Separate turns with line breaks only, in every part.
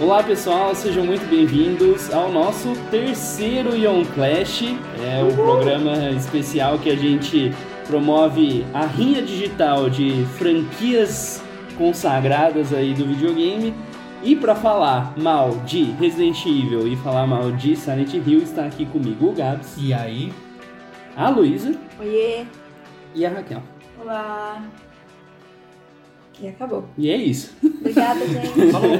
Olá pessoal, sejam muito bem-vindos ao nosso terceiro Young Clash. É um programa especial que a gente promove a rinha digital de franquias consagradas aí do videogame. E para falar mal de Resident Evil e falar mal de Silent Hill, está aqui comigo o Gabs,
E aí?
a Luísa
Oiê!
e a Raquel.
Olá! E acabou.
E é isso.
Obrigada, gente.
Falou!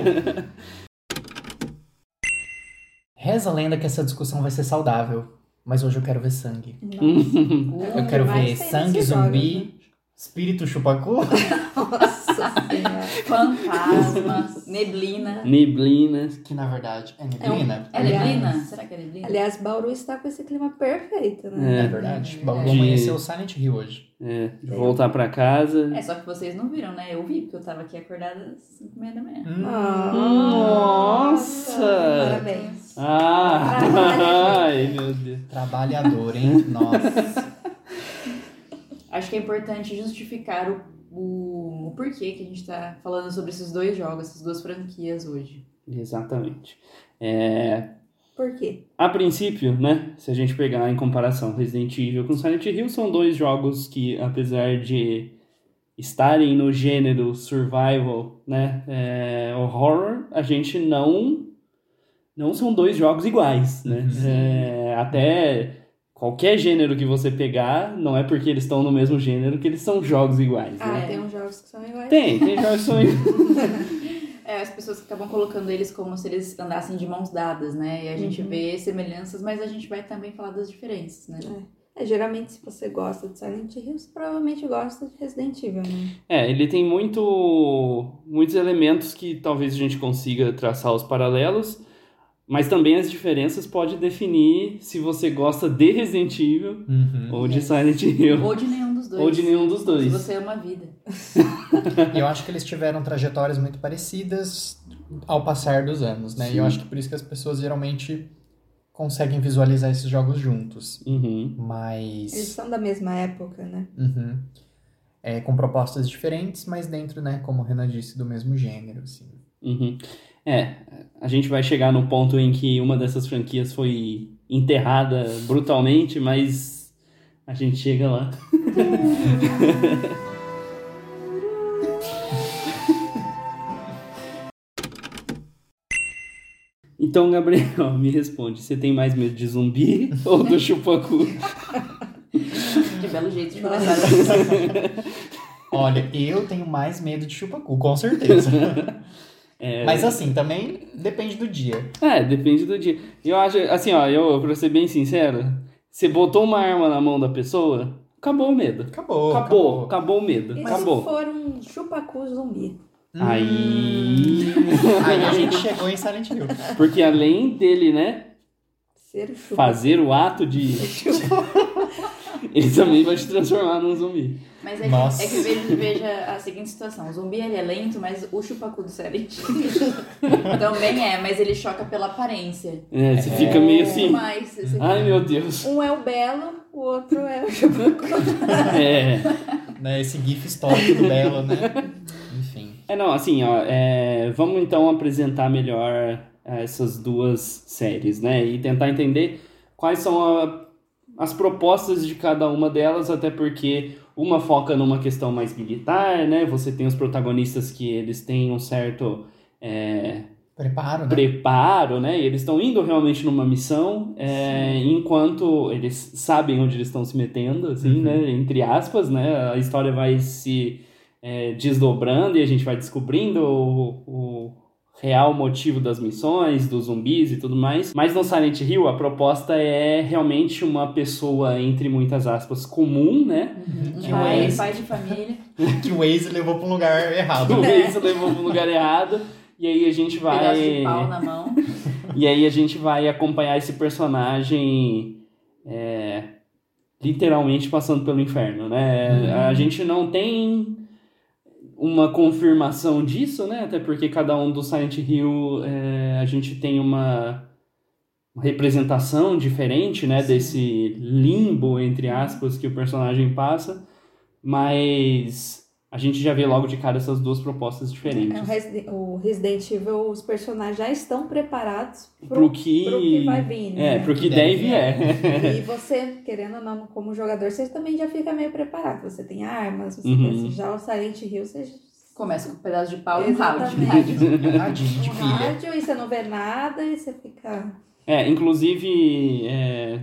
Reza a lenda que essa discussão vai ser saudável, mas hoje eu quero ver sangue.
Nossa,
Eu quero ver sangue, zumbi, espírito chupacu.
Nossa senhora.
Fantasmas, neblina.
Neblina.
Que na verdade é neblina.
É
Aliás-
neblina? Será que é neblina?
Aliás, Bauru está com esse clima perfeito, né?
É verdade. Bauru
De-
amanheceu Silent Hill hoje.
É, de voltar pra casa.
É, só que vocês não viram, né? Eu vi, porque eu tava aqui acordada às 5 e meia da manhã.
Hum.
Ah,
Nossa!
Parabéns.
Ah! Ai, meu Deus.
Trabalhador, hein? Nossa.
Acho que é importante justificar o, o, o porquê que a gente tá falando sobre esses dois jogos, essas duas franquias hoje.
Exatamente. É,
Por quê?
a princípio, né, se a gente pegar em comparação Resident Evil com Silent Hill, são dois jogos que, apesar de estarem no gênero survival, né, é, horror, a gente não não são dois jogos iguais, né?
Uhum.
É, até qualquer gênero que você pegar, não é porque eles estão no mesmo gênero que eles são jogos iguais,
Ah,
né?
tem uns jogos que são iguais.
Tem, tem jogos que são
É, as pessoas acabam colocando eles como se eles andassem de mãos dadas, né? E a gente
Uhum.
vê semelhanças, mas a gente vai também falar das diferenças, né?
É, geralmente, se você gosta de Silent Hill, você provavelmente gosta de Resident Evil, né?
É, ele tem muito, muitos elementos que talvez a gente consiga traçar os paralelos, mas também as diferenças pode definir se você gosta de Resident Evil
Uhum.
ou de Silent Hill.
Ou de nenhum dos dois.
Ou de nenhum dos dois.
Se você ama a vida.
E eu acho que eles tiveram trajetórias muito parecidas ao passar dos anos, né? E eu
Sim.
acho que por isso que as pessoas geralmente conseguem visualizar esses jogos juntos.
Uhum.
Mas.
Eles são da mesma época, né?
Uhum. É, com propostas diferentes, mas dentro, né, como o Renan disse, do mesmo gênero, assim.
Uhum. É, a gente vai chegar no ponto em que uma dessas franquias foi enterrada brutalmente, mas a gente chega lá. Então, Gabriel, me responde, você tem mais medo de zumbi ou do chupacu?
Que belo jeito de começar.
Olha, eu tenho mais medo de chupacu, com certeza.
É,
Mas assim, também depende do dia.
É, depende do dia. Eu acho, assim, ó, eu, pra ser bem sincero, você botou uma arma na mão da pessoa, acabou o medo.
Acabou.
Acabou, acabou o medo.
E
Acabou.
se for um chupacu zumbi?
Aí.
Aí a gente chegou em Silent Hill.
Porque além dele, né,
Ser o chupacu.
fazer o ato de. ele também vai te transformar num zumbi.
Mas é
Nossa.
que, é que veja, veja a seguinte situação. O zumbi ele é lento, mas o chupacu do Silent também é, mas ele choca pela aparência.
É, você fica meio assim.
Mas você
Ai meu Deus.
Um é o Belo, o outro é o chupacu.
É.
Né, esse gif histórico do Belo, né? Enfim.
É, não, assim, ó, é, vamos então apresentar melhor é, essas duas séries, né? E tentar entender quais são a- as propostas de cada uma delas, até porque uma foca numa questão mais militar, né? Você tem os protagonistas que eles têm um certo é,
Preparo, né?
preparo, né? E eles estão indo realmente numa missão, é, enquanto eles sabem onde eles estão se metendo, assim,
Uhum.
né? Entre aspas, né? A história vai se é, desdobrando e a gente vai descobrindo o, o real motivo das missões, dos zumbis e tudo mais. Mas no Silent Hill, a proposta é realmente uma pessoa, entre muitas aspas, comum, né?
Que o
pai,
Waze,
pai de família.
que o Waze levou pra um lugar errado.
Do Waze levou pro lugar errado. E aí a gente vai.
Pedaço de pau na mão.
E aí a gente vai acompanhar esse personagem é, literalmente passando pelo inferno, né?
Uhum.
A gente não tem uma confirmação disso, né? Até porque cada um do Silent Hill é, a gente tem uma representação diferente, né? Desse limbo, entre aspas, que o personagem passa. Mas a gente já vê logo de cara essas duas propostas diferentes.
É, o, Resi- o Resident Evil, os personagens já estão preparados pro,
Pro que...
que vai vir,
É,
né?
pro que
Que
deve
deve
é.
E você, querendo ou não, como jogador, você também já fica meio preparado. Você tem armas, você
Uhum.
tem já o Silent Hill, você
Começa com um pedaço de pau e um rádio.
Um radinho de
um rádio e você não vê nada e você fica.
É, inclusive, é,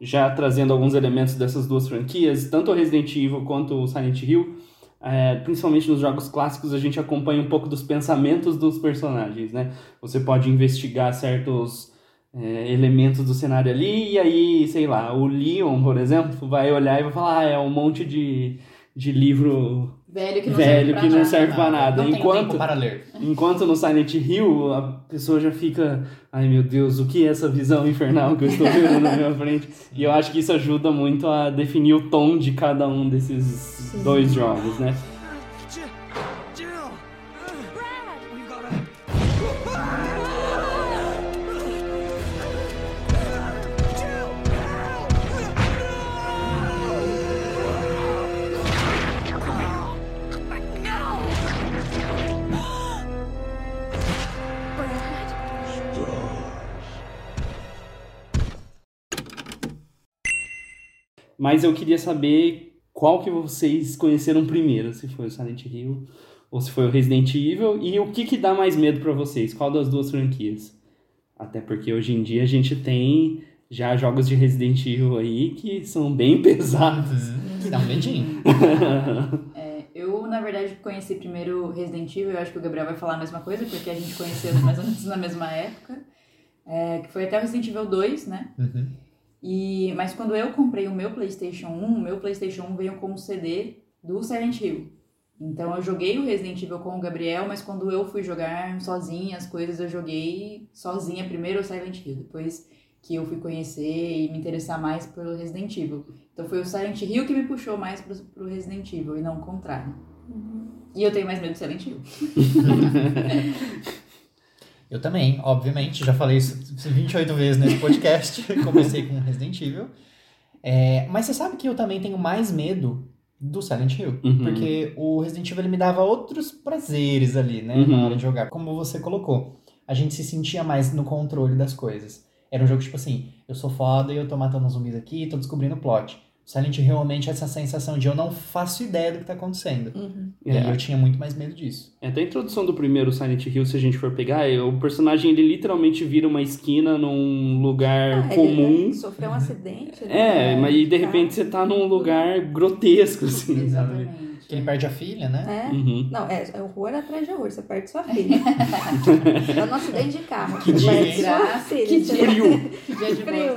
já trazendo alguns elementos dessas duas franquias, tanto o Resident Evil quanto o Silent Hill, é, principalmente nos jogos clássicos, a gente acompanha um pouco dos pensamentos dos personagens, né? Você pode investigar certos é, elementos do cenário ali, e aí, sei lá, o Leon, por exemplo, vai olhar e vai falar, ah, é um monte de, de livro
Velho que não
velho
serve pra
que não
nada.
serve pra nada.
Não
Enquanto...
tempo para ler.
Enquanto no Silent Hill a pessoa já fica, ai meu Deus, o que é essa visão infernal que eu estou vendo na minha frente? E eu acho que isso ajuda muito a definir o tom de cada um desses dois jogos, né? Mas eu queria saber qual que vocês conheceram primeiro, se foi o Silent Hill ou se foi o Resident Evil, e o que que dá mais medo pra vocês? Qual das duas franquias? Até porque hoje em dia a gente tem já jogos de Resident Evil aí que são bem pesados.
Uhum. Dá um medinho.
É, eu, na verdade, conheci primeiro Resident Evil, eu acho que o Gabriel vai falar a mesma coisa, porque a gente conheceu mais ou menos na mesma época. É, que foi até o Resident Evil 2, né?
Uhum.
E, mas quando eu comprei o meu PlayStation 1, o meu PlayStation 1 veio com o CD do Silent Hill. Então eu joguei o Resident Evil com o Gabriel, mas quando eu fui jogar sozinha as coisas, eu joguei sozinha primeiro o Silent Hill, depois que eu fui conhecer e me interessar mais pelo Resident Evil. Então foi o Silent Hill que me puxou mais pro, pro Resident Evil e não o contrário. E eu tenho mais medo do Silent Hill.
Eu também, obviamente, já falei isso 28 vezes nesse podcast. Comecei com Resident Evil. É, mas você sabe que eu também tenho mais medo do Silent Hill.
Uhum.
Porque o Resident Evil ele me dava outros prazeres ali, né?
Uhum.
Na hora de jogar. Como você colocou. A gente se sentia mais no controle das coisas. Era um jogo tipo assim, eu sou foda e eu tô matando zumbis aqui, tô descobrindo o plot. Silent Hill realmente é essa sensação de eu não faço ideia do que tá acontecendo.
Uhum.
E aí
É.
eu tinha muito mais medo disso.
É, Até a introdução do primeiro Silent Hill, se a gente for pegar, é, o personagem ele literalmente vira uma esquina num lugar
Ah,
comum.
Ele sofreu um acidente.
É, mas e de repente você tá num lugar grotesco, assim, sabe?
Que ele perde a filha, né?
É.
Uhum.
Não, é, é horror atrás de horror. Você perde sua filha. é um acidente de carro.
Que dia, hein?
filha.
Que
entendeu?
Frio.
Que dia de
Frio.
boa.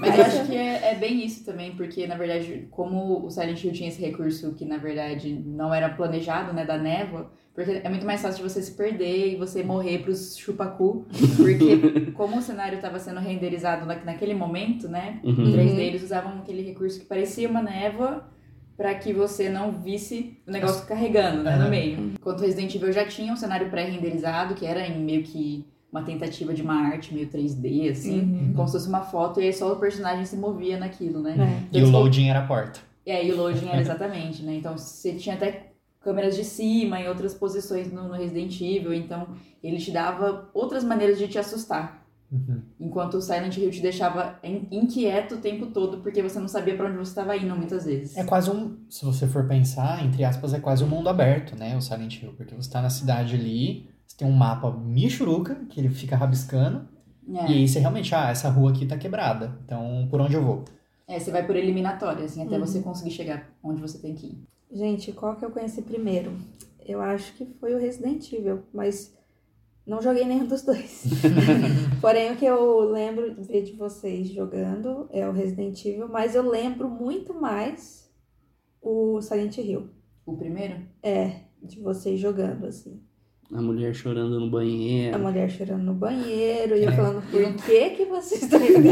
Mas eu acho que é, é bem isso também, porque na verdade, como o Silent Hill tinha esse recurso que na verdade não era planejado, né, da névoa, porque é muito mais fácil de você se perder e você morrer pros chupacu, porque como o cenário estava sendo renderizado na, naquele momento, né,
Uhum.
em 3D eles usavam aquele recurso que parecia uma névoa para que você não visse o negócio carregando, né, no
Aham.
meio. Enquanto Resident Evil já tinha um cenário pré-renderizado, que era em meio que uma tentativa de uma arte meio 3D, assim,
Uhum.
como se fosse uma foto, e aí só o personagem se movia naquilo, né?
É.
E o loading era a porta.
E aí o loading era exatamente, né? Então você tinha até câmeras de cima em outras posições no, no Resident Evil, então ele te dava outras maneiras de te assustar.
Uhum.
Enquanto o Silent Hill te deixava in- inquieto o tempo todo, porque você não sabia pra onde você estava indo muitas vezes.
É quase um, se você for pensar, entre aspas, é quase um mundo aberto, né? O Silent Hill. Porque você tá na cidade ali, você tem um mapa michuruca, que ele fica rabiscando.
É.
E aí você realmente, ah, essa rua aqui tá quebrada. Então, por onde eu vou?
É, você vai por eliminatória, assim, até
Uhum.
você conseguir chegar onde você tem que ir.
Gente, qual que eu conheci primeiro? Eu acho que foi o Resident Evil, mas não joguei nenhum dos dois. Porém, o que eu lembro de ver de vocês jogando é o Resident Evil, mas eu lembro muito mais o Silent Hill.
O primeiro?
É, de vocês jogando, assim.
A mulher chorando no
A
banheiro.
mulher chorando no banheiro e eu
É.
falando, por que que vocês estão jogando?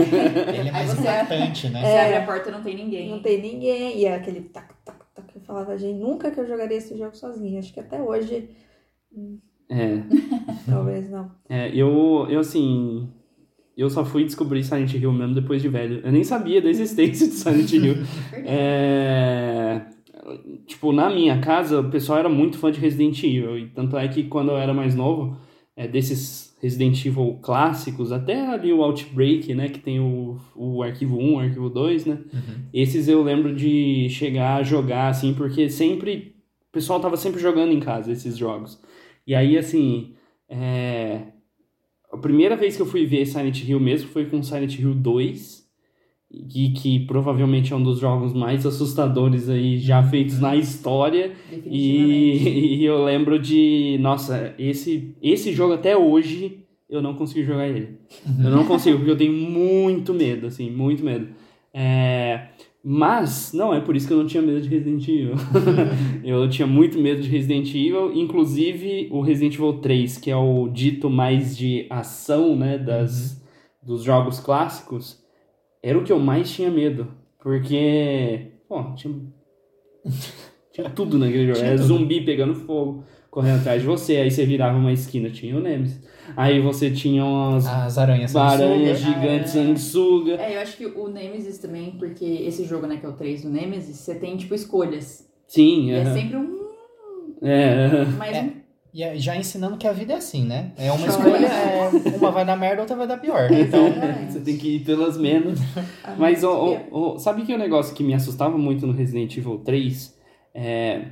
Ele é mais
você-
importante, né?
Você abre a porta e não tem ninguém.
Não tem ninguém. E é aquele tac, tac, tac. Eu falava, gente, nunca que eu jogaria esse jogo sozinha. Acho que até hoje,
É,
talvez não.
é, eu, eu assim, eu só fui descobrir Silent Hill mesmo depois de velho. Eu nem sabia da existência de Silent Hill. É, tipo, na minha casa, o pessoal era muito fã de Resident Evil. E tanto é que quando eu era mais novo, é, desses Resident Evil clássicos, até ali o Outbreak, né? Que tem o, o arquivo 1, o arquivo 2, né? Esses eu lembro de chegar a jogar, assim, porque sempre. O pessoal tava sempre jogando em casa esses jogos. E aí, assim. É, a primeira vez que eu fui ver Silent Hill mesmo foi com Silent Hill 2. Que, que provavelmente é um dos jogos mais assustadores aí já feitos na história. E, e eu lembro de, nossa, esse, esse jogo até hoje eu não consigo jogar ele. Eu não consigo, porque eu tenho muito medo, assim, muito medo. É, mas, não é por isso que eu não tinha medo de Resident Evil. eu tinha muito medo de Resident Evil, inclusive o Resident Evil 3, que é o dito mais de ação, né, das, dos jogos clássicos, era o que eu mais tinha medo. Porque, pô, tinha tinha tudo naquele jogo. Era zumbi pegando fogo, correndo atrás de você. Aí você virava uma esquina, tinha o Nemesis. Aí você tinha umas
As aranhas
aranhas gigantes,
Ah, é.
sanguessuga.
É, eu acho que o Nemesis também, porque esse jogo, né, que é o 3 do Nemesis, você tem, tipo, escolhas.
Sim,
E é sempre um...
é.
Mais
É.
um...
E é- já ensinando que a vida é assim, né? É uma escolha, é, uma vai dar merda, outra vai dar pior. Então,
Exatamente.
Você tem que ir pelas menos.
Ah,
Mas,
sabia.
ó, ó, sabe que o negócio que me assustava muito no Resident Evil 3? É,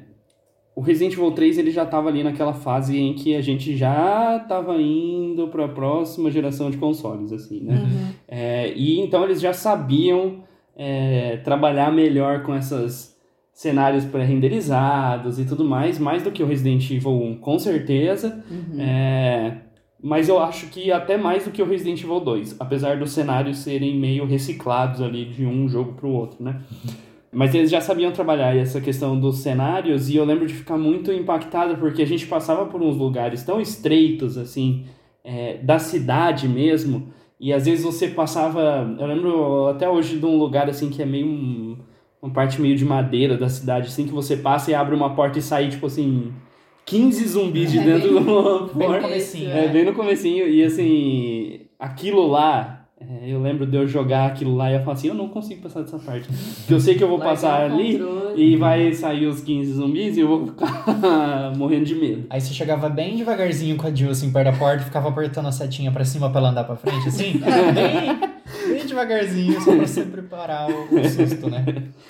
o Resident Evil 3 ele já tava ali naquela fase em que a gente já tava indo para a próxima geração de consoles, assim, né?
Uhum.
É, e então eles já sabiam é, trabalhar melhor com esses cenários pré-renderizados e tudo mais, mais do que o Resident Evil 1, com certeza.
Uhum.
É, mas eu acho que até mais do que o Resident Evil 2, apesar dos cenários serem meio reciclados ali de um jogo pro outro, né? Mas eles já sabiam trabalhar essa questão dos cenários e eu lembro de ficar muito impactado porque a gente passava por uns lugares tão estreitos, assim, é, da cidade mesmo, e às vezes você passava. Eu lembro até hoje de um lugar assim que é meio. um- uma parte meio de madeira da cidade, assim, que você passa e abre uma porta e sai, tipo assim. 15 zumbis de
É
dentro
bem-
de uma
bem no
porta.
comecinho.
É, bem no comecinho. E assim, aquilo lá, é, eu lembro de eu jogar aquilo lá e eu falar assim, eu não consigo passar dessa parte. Porque eu sei que eu vou passar ali
controle.
e vai sair os 15 zumbis e eu vou ficar morrendo de medo.
Aí você chegava bem devagarzinho com a Jill, assim, perto da porta e ficava apertando a setinha pra cima pra ela andar pra frente, assim. bem, bem devagarzinho, só pra você preparar o, susto, né?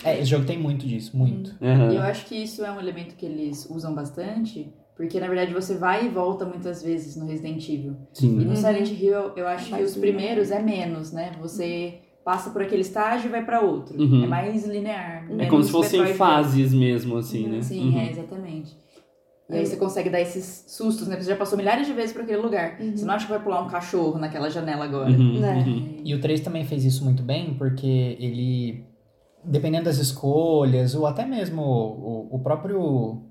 É, esse jogo tem muito disso, muito.
E eu acho que isso é um elemento que eles usam bastante, porque na verdade você vai e volta muitas vezes no Resident Evil. E
Sim.
no Silent Hill eu- acho que os primeiros é menos, né? Você passa por aquele estágio e vai pra outro.
Uhum.
É mais linear.
É como se fossem fases mesmo, assim, né?
Sim,
Uhum.
é, exatamente. E aí você consegue dar esses sustos, né? Porque Você já passou milhares de vezes por aquele lugar.
Uhum.
Você não acha que vai pular um cachorro naquela janela agora.
Uhum,
Né?
uhum.
E o 3 também fez isso muito bem, porque ele, dependendo das escolhas, ou até mesmo o, o próprio.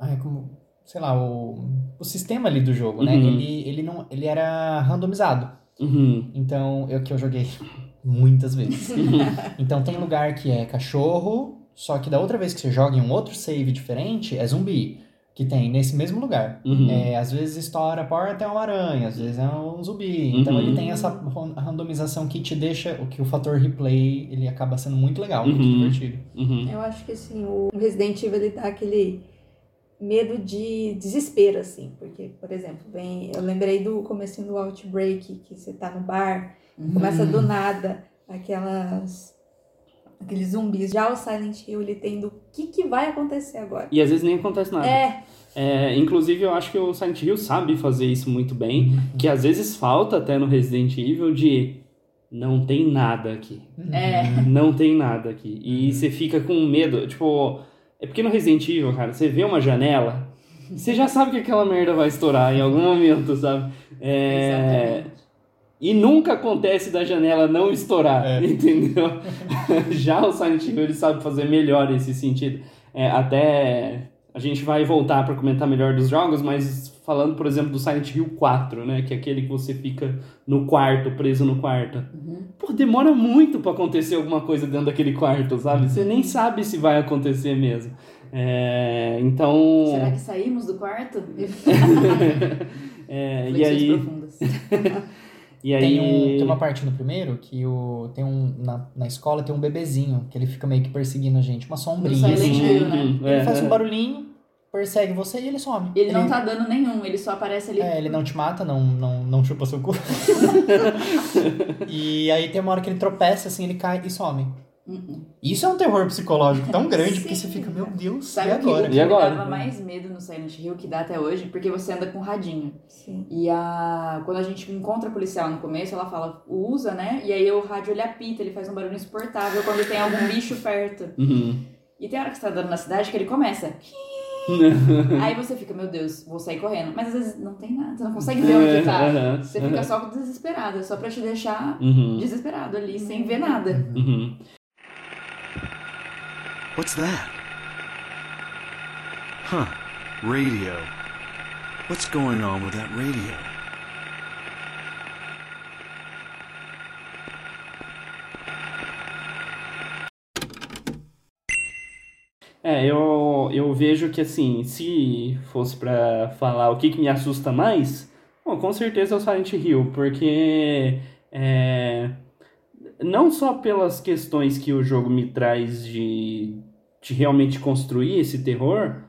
Ai, como. Sei lá, o, o sistema ali do jogo, né?
Uhum.
Ele, ele, não, ele era randomizado.
Uhum.
Então, eu que eu joguei muitas vezes. então tem lugar que é cachorro, só que da outra vez que você joga em um outro save diferente, é zumbi. Que tem nesse mesmo lugar.
Uhum.
É, às vezes estoura a porta é uma aranha, às vezes é um zumbi. Então
Uhum.
ele tem essa randomização que te deixa, o que o fator replay, ele acaba sendo muito legal, muito
Uhum.
divertido.
Uhum.
Eu acho que assim, o Resident Evil ele dá aquele medo de desespero, assim. Porque, por exemplo, vem. Eu lembrei do comecinho do Outbreak, que você tá no bar,
Uhum.
começa do nada aquelas. Aqueles zumbis. Já o Silent Hill, ele tem do que, que vai acontecer agora.
E às vezes nem acontece nada.
É,
É, inclusive, eu acho que o Silent Hill sabe fazer isso muito bem.
Uhum.
Que às vezes falta até no Resident Evil de não tem nada aqui.
É.
Não tem nada aqui. E você fica com medo. Tipo, é porque no Resident Evil, cara, você vê uma janela, você já sabe que aquela merda vai estourar em algum momento, sabe? É. E nunca acontece da janela não estourar,
É.
entendeu? Já o Silent Hill ele sabe fazer melhor esse sentido. É, até a gente vai voltar para comentar melhor dos jogos, mas falando, por exemplo, do Silent Hill 4, né? Que é aquele que você fica no quarto, preso no quarto.
Uhum.
Pô, demora muito pra acontecer alguma coisa dentro daquele quarto, sabe? Você
Uhum.
nem sabe se vai acontecer mesmo. É, então.
Será que saímos do quarto?
É, e aí.
profundas.
E aí.
Tem, um, tem uma parte no primeiro que o, tem um, na, na escola tem um bebezinho que ele fica meio que perseguindo a gente, uma sombrinha.
Silent
assim.
Hill, né?
Uhum,
Ele
é,
faz um
é.
barulhinho, persegue você e ele some.
Ele não tá dando nenhum, ele só aparece ali.
É, ele não te mata, não, não, não chupa seu cu. e aí tem uma hora que ele tropeça, assim, ele cai e some.
Uhum.
Isso é um terror psicológico tão grande, porque você fica, meu Deus,
Sabe
e agora?
que
E agora?
dava mais medo no Silent Hill, que dá até hoje? Porque você anda com radinho.
Sim.
E a... quando a gente encontra a policial no começo, ela fala, usa, né? E aí o rádio ele apita, ele faz um barulho insuportável quando tem algum bicho perto.
Uhum.
E tem hora que você tá andando na cidade que ele começa. Aí você fica, meu Deus, vou sair correndo. Mas às vezes não tem nada, você não consegue ver onde tá. Você fica só desesperado, é só pra te deixar
Uhum.
desesperado ali, sem ver nada.
Uhum.
What's that? Huh. Radio. What's going on with that radio?
É, eu, eu vejo que assim, se fosse pra falar o que, que me assusta mais, bom, com certeza é o Silent Hill, porque é, não só pelas questões que o jogo me traz de, de realmente construir esse terror,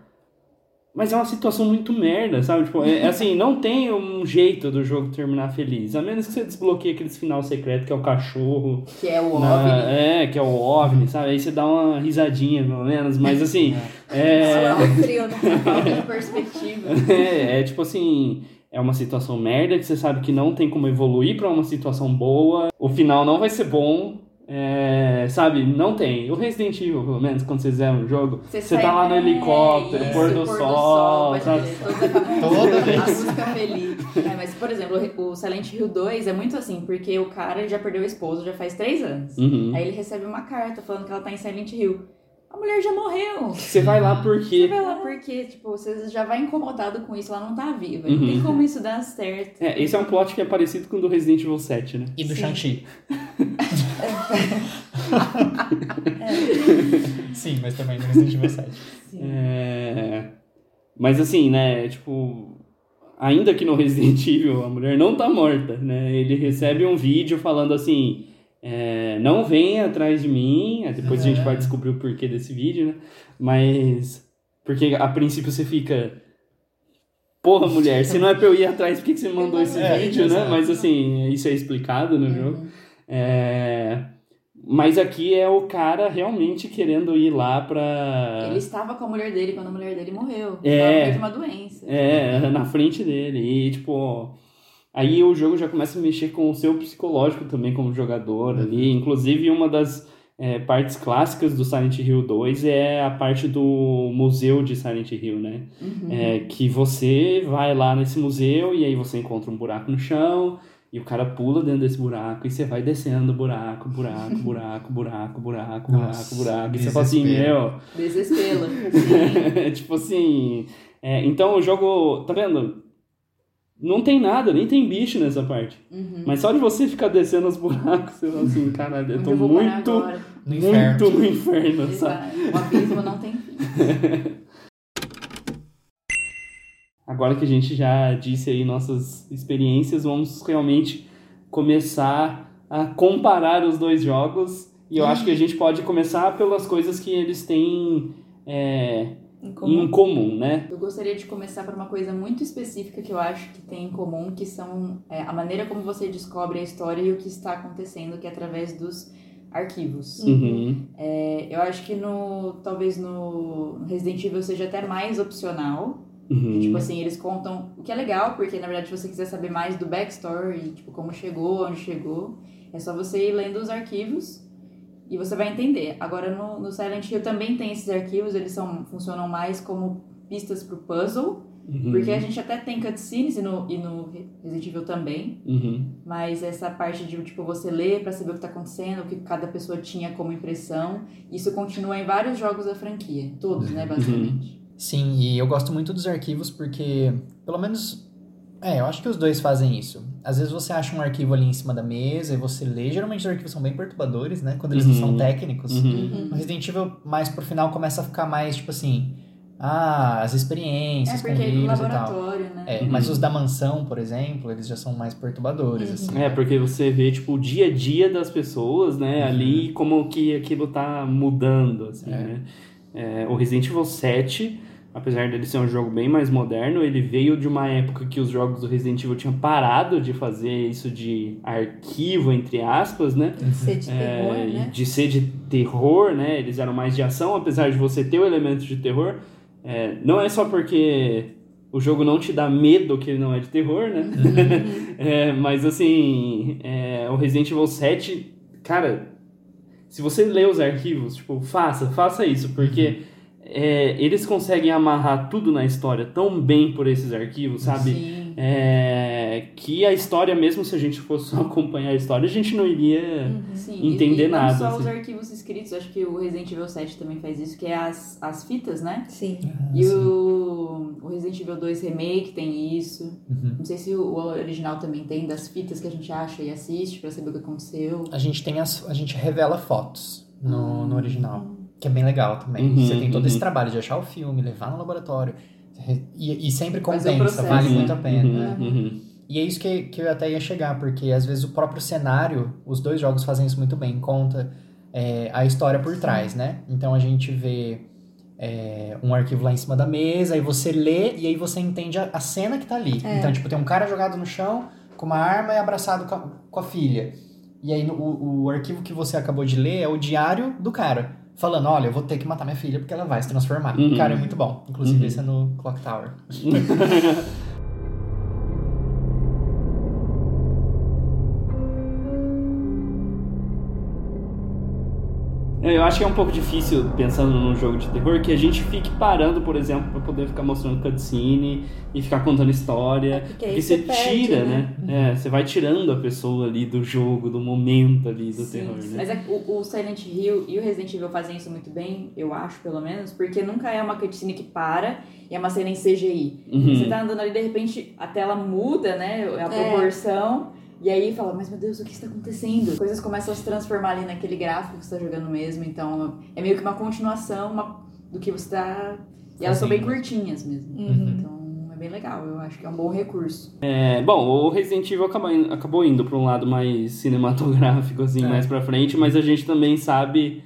mas é uma situação muito merda, sabe? Tipo, é, é assim, não tem um jeito do jogo terminar feliz, a menos que você desbloqueie aquele final secreto que é o cachorro,
Que é o
na-
OVNI.
é, que é o OVNI, sabe? Aí você dá uma risadinha, pelo menos, mas assim, é,
trio, né?
Perspectiva.
é, é tipo assim, é uma situação merda que você sabe que não tem como evoluir pra uma situação boa, o final não vai ser bom, é, sabe? Não tem. O Resident Evil, pelo menos, quando vocês fizeram o jogo, você, tá lá no
é,
helicóptero,
isso,
pôr do sol,
pode
sabe?
toda a
vez.
música feliz. É, mas, por exemplo, o Silent Hill 2 é muito assim, porque o cara já perdeu o esposo já faz três anos.
Uhum.
Aí ele recebe uma carta falando que ela tá em Silent Hill. A mulher já morreu.
Você vai lá
Você
porque.
vai lá porque, tipo, você já vai incomodado com isso, ela não tá viva.
Uhum.
Não tem como isso dar certo.
É, esse é um plot que é parecido com o do Resident Evil 7, né?
E do. Shang-Chi. Sim, mas também no Resident Evil 7.
É... Mas assim, né, tipo, ainda que no Resident Evil a mulher não tá morta, né? Ele recebe um vídeo falando assim, é, não venha atrás de mim, depois a gente
É.
vai descobrir o porquê desse vídeo, né? Mas, porque a princípio você fica, porra mulher, se não é pra eu ir atrás, por que, que você me mandou esse
É,
vídeo, né?
exato.
Mas assim, isso é explicado no jogo.
Uhum.
É... Mas aqui é o cara realmente querendo ir lá pra...
Ele estava com a mulher dele quando a mulher dele morreu.
É.
Ela teve uma doença.
É, na frente dele. E, tipo. Aí o jogo já começa a mexer com o seu psicológico também como jogador ali. Inclusive, uma das é, partes clássicas do Silent Hill 2 é a parte do museu de Silent Hill, né?
Uhum.
É, que você vai lá nesse museu e aí você encontra um buraco no chão. E o cara pula dentro desse buraco e você vai descendo buraco, buraco, buraco, buraco, buraco,
Nossa,
buraco, buraco. E você fala assim, meu,
Desespero. Sim.
tipo assim. é, então o jogo. Tá vendo? Não tem nada, nem tem bicho nessa parte.
Uhum.
Mas só de você ficar descendo os buracos, você fala assim, caralho, eu tô
eu
muito?
No inferno.
muito no inferno, sabe?
O abismo não tem fim.
Agora que a gente já disse aí nossas experiências, vamos realmente começar a comparar os dois jogos. E eu acho que a gente pode começar pelas coisas que eles têm é,
Em
em
comum.
comum, né?
Eu gostaria de começar por uma coisa muito específica que eu acho que tem em comum, que são é, a maneira como você descobre a história e o que está acontecendo, que é através dos arquivos.
Uhum.
É, eu acho que no talvez no Resident Evil seja até mais opcional.
Uhum.
Tipo assim, eles contam o que é legal, porque na verdade, se você quiser saber mais do backstory, tipo, como chegou, onde chegou, é só você ir lendo os arquivos e você vai entender. Agora, no, no Silent Hill também tem esses arquivos, eles são, funcionam mais como pistas pro puzzle,
Uhum.
porque a gente até tem cutscenes e no, e no Resident Evil também,
Uhum.
mas essa parte de, tipo, você ler pra saber o que tá acontecendo, o que cada pessoa tinha como impressão, isso continua em vários jogos da franquia, todos, né, basicamente.
Sim, e eu gosto muito dos arquivos porque, pelo menos, é, eu acho que os dois fazem isso. Às vezes você acha um arquivo ali em cima da mesa e você lê. Geralmente os arquivos são bem perturbadores, né? Quando eles não são
Uhum.
técnicos.
Uhum.
No Resident Evil, mais pro final, começa a ficar mais, tipo assim... Ah, as
É
experiências com
porque é
vírus e tal.
laboratório, né?
É,
Uhum.
Mas os da mansão, por exemplo, eles já são mais perturbadores,
Uhum.
assim.
É, porque você vê, tipo, o dia a dia das pessoas, né,
Uhum.
ali, como que aquilo tá mudando, assim,
É.
né. É, o Resident Evil 7, apesar dele ser um jogo bem mais moderno, ele veio de uma época que os jogos do Resident Evil tinham parado de fazer isso de arquivo, entre aspas, né,
Ser de
é,
terror,
e
né?
de ser de terror, né, eles eram mais de ação, apesar de você ter o elemento de terror, é, não é só porque o jogo não te dá medo que ele não é de terror, né? É, mas assim, é, o Resident Evil 7, cara, se você lê os arquivos, tipo, faça, faça isso, porque é, eles conseguem amarrar tudo na história tão bem por esses arquivos, sabe?
Sim.
É, que a história, mesmo se a gente fosse só acompanhar a história, a gente não iria.
Sim, e-
entender
e, não
nada,
só os
assim.
arquivos escritos, acho que o Resident Evil 7 também faz isso, que é as, as fitas, né?
Sim.
E o, o Resident Evil 2 Remake tem isso.
Uhum.
Não sei se o, original também tem, das fitas que a gente acha e assiste pra saber o que aconteceu.
A gente tem as, a gente revela fotos no, no original, que é bem legal também.
Uhum,
você tem todo
uhum.
esse trabalho de achar o filme, levar no laboratório. E, e sempre compensa,
processo,
vale
né?
muito a pena.
Uhum, uhum.
E é isso que, que eu até ia chegar, porque às vezes o próprio cenário, os dois jogos fazem isso muito bem, conta é, a história por trás, né? Então a gente vê é, um arquivo lá em cima da mesa, aí você lê e aí você entende a, a cena que tá ali.
É.
Então, tipo, tem um cara jogado no chão com uma arma e abraçado com a, com a filha. E aí no- o, o arquivo que você acabou de ler é o diário do cara. Falando, olha, eu vou ter que matar minha filha porque ela vai se transformar.
Uhum.
Cara, é muito bom. Inclusive,
Uhum.
esse é no Clock Tower.
Eu acho que é um pouco difícil, pensando num jogo de terror, que a gente fique parando, por exemplo, pra poder ficar mostrando cutscene e ficar contando história.
É, porque
porque
você
você
perde,
tira,
né?
né? É, você vai tirando a pessoa ali do jogo, do momento ali do
Sim,
terror, né?
Mas é- o, o Silent Hill e o Resident Evil fazem isso muito bem, eu acho, pelo menos, porque nunca é uma cutscene que para e é uma cena em CGI.
Uhum.
Você tá andando ali, de repente, a tela muda, né? A
É.
proporção. E aí fala, mas meu Deus, o que está acontecendo? Coisas começam a se transformar ali naquele gráfico que você tá jogando mesmo. Então, é meio que uma continuação uma- do que você tá... E elas são bem curtinhas mesmo.
Uhum.
Então, é bem legal. Eu acho que é um bom recurso.
É, bom, o Resident Evil acaba in- acabou indo pra um lado mais cinematográfico, assim,
É.
mais pra frente, mas a gente também sabe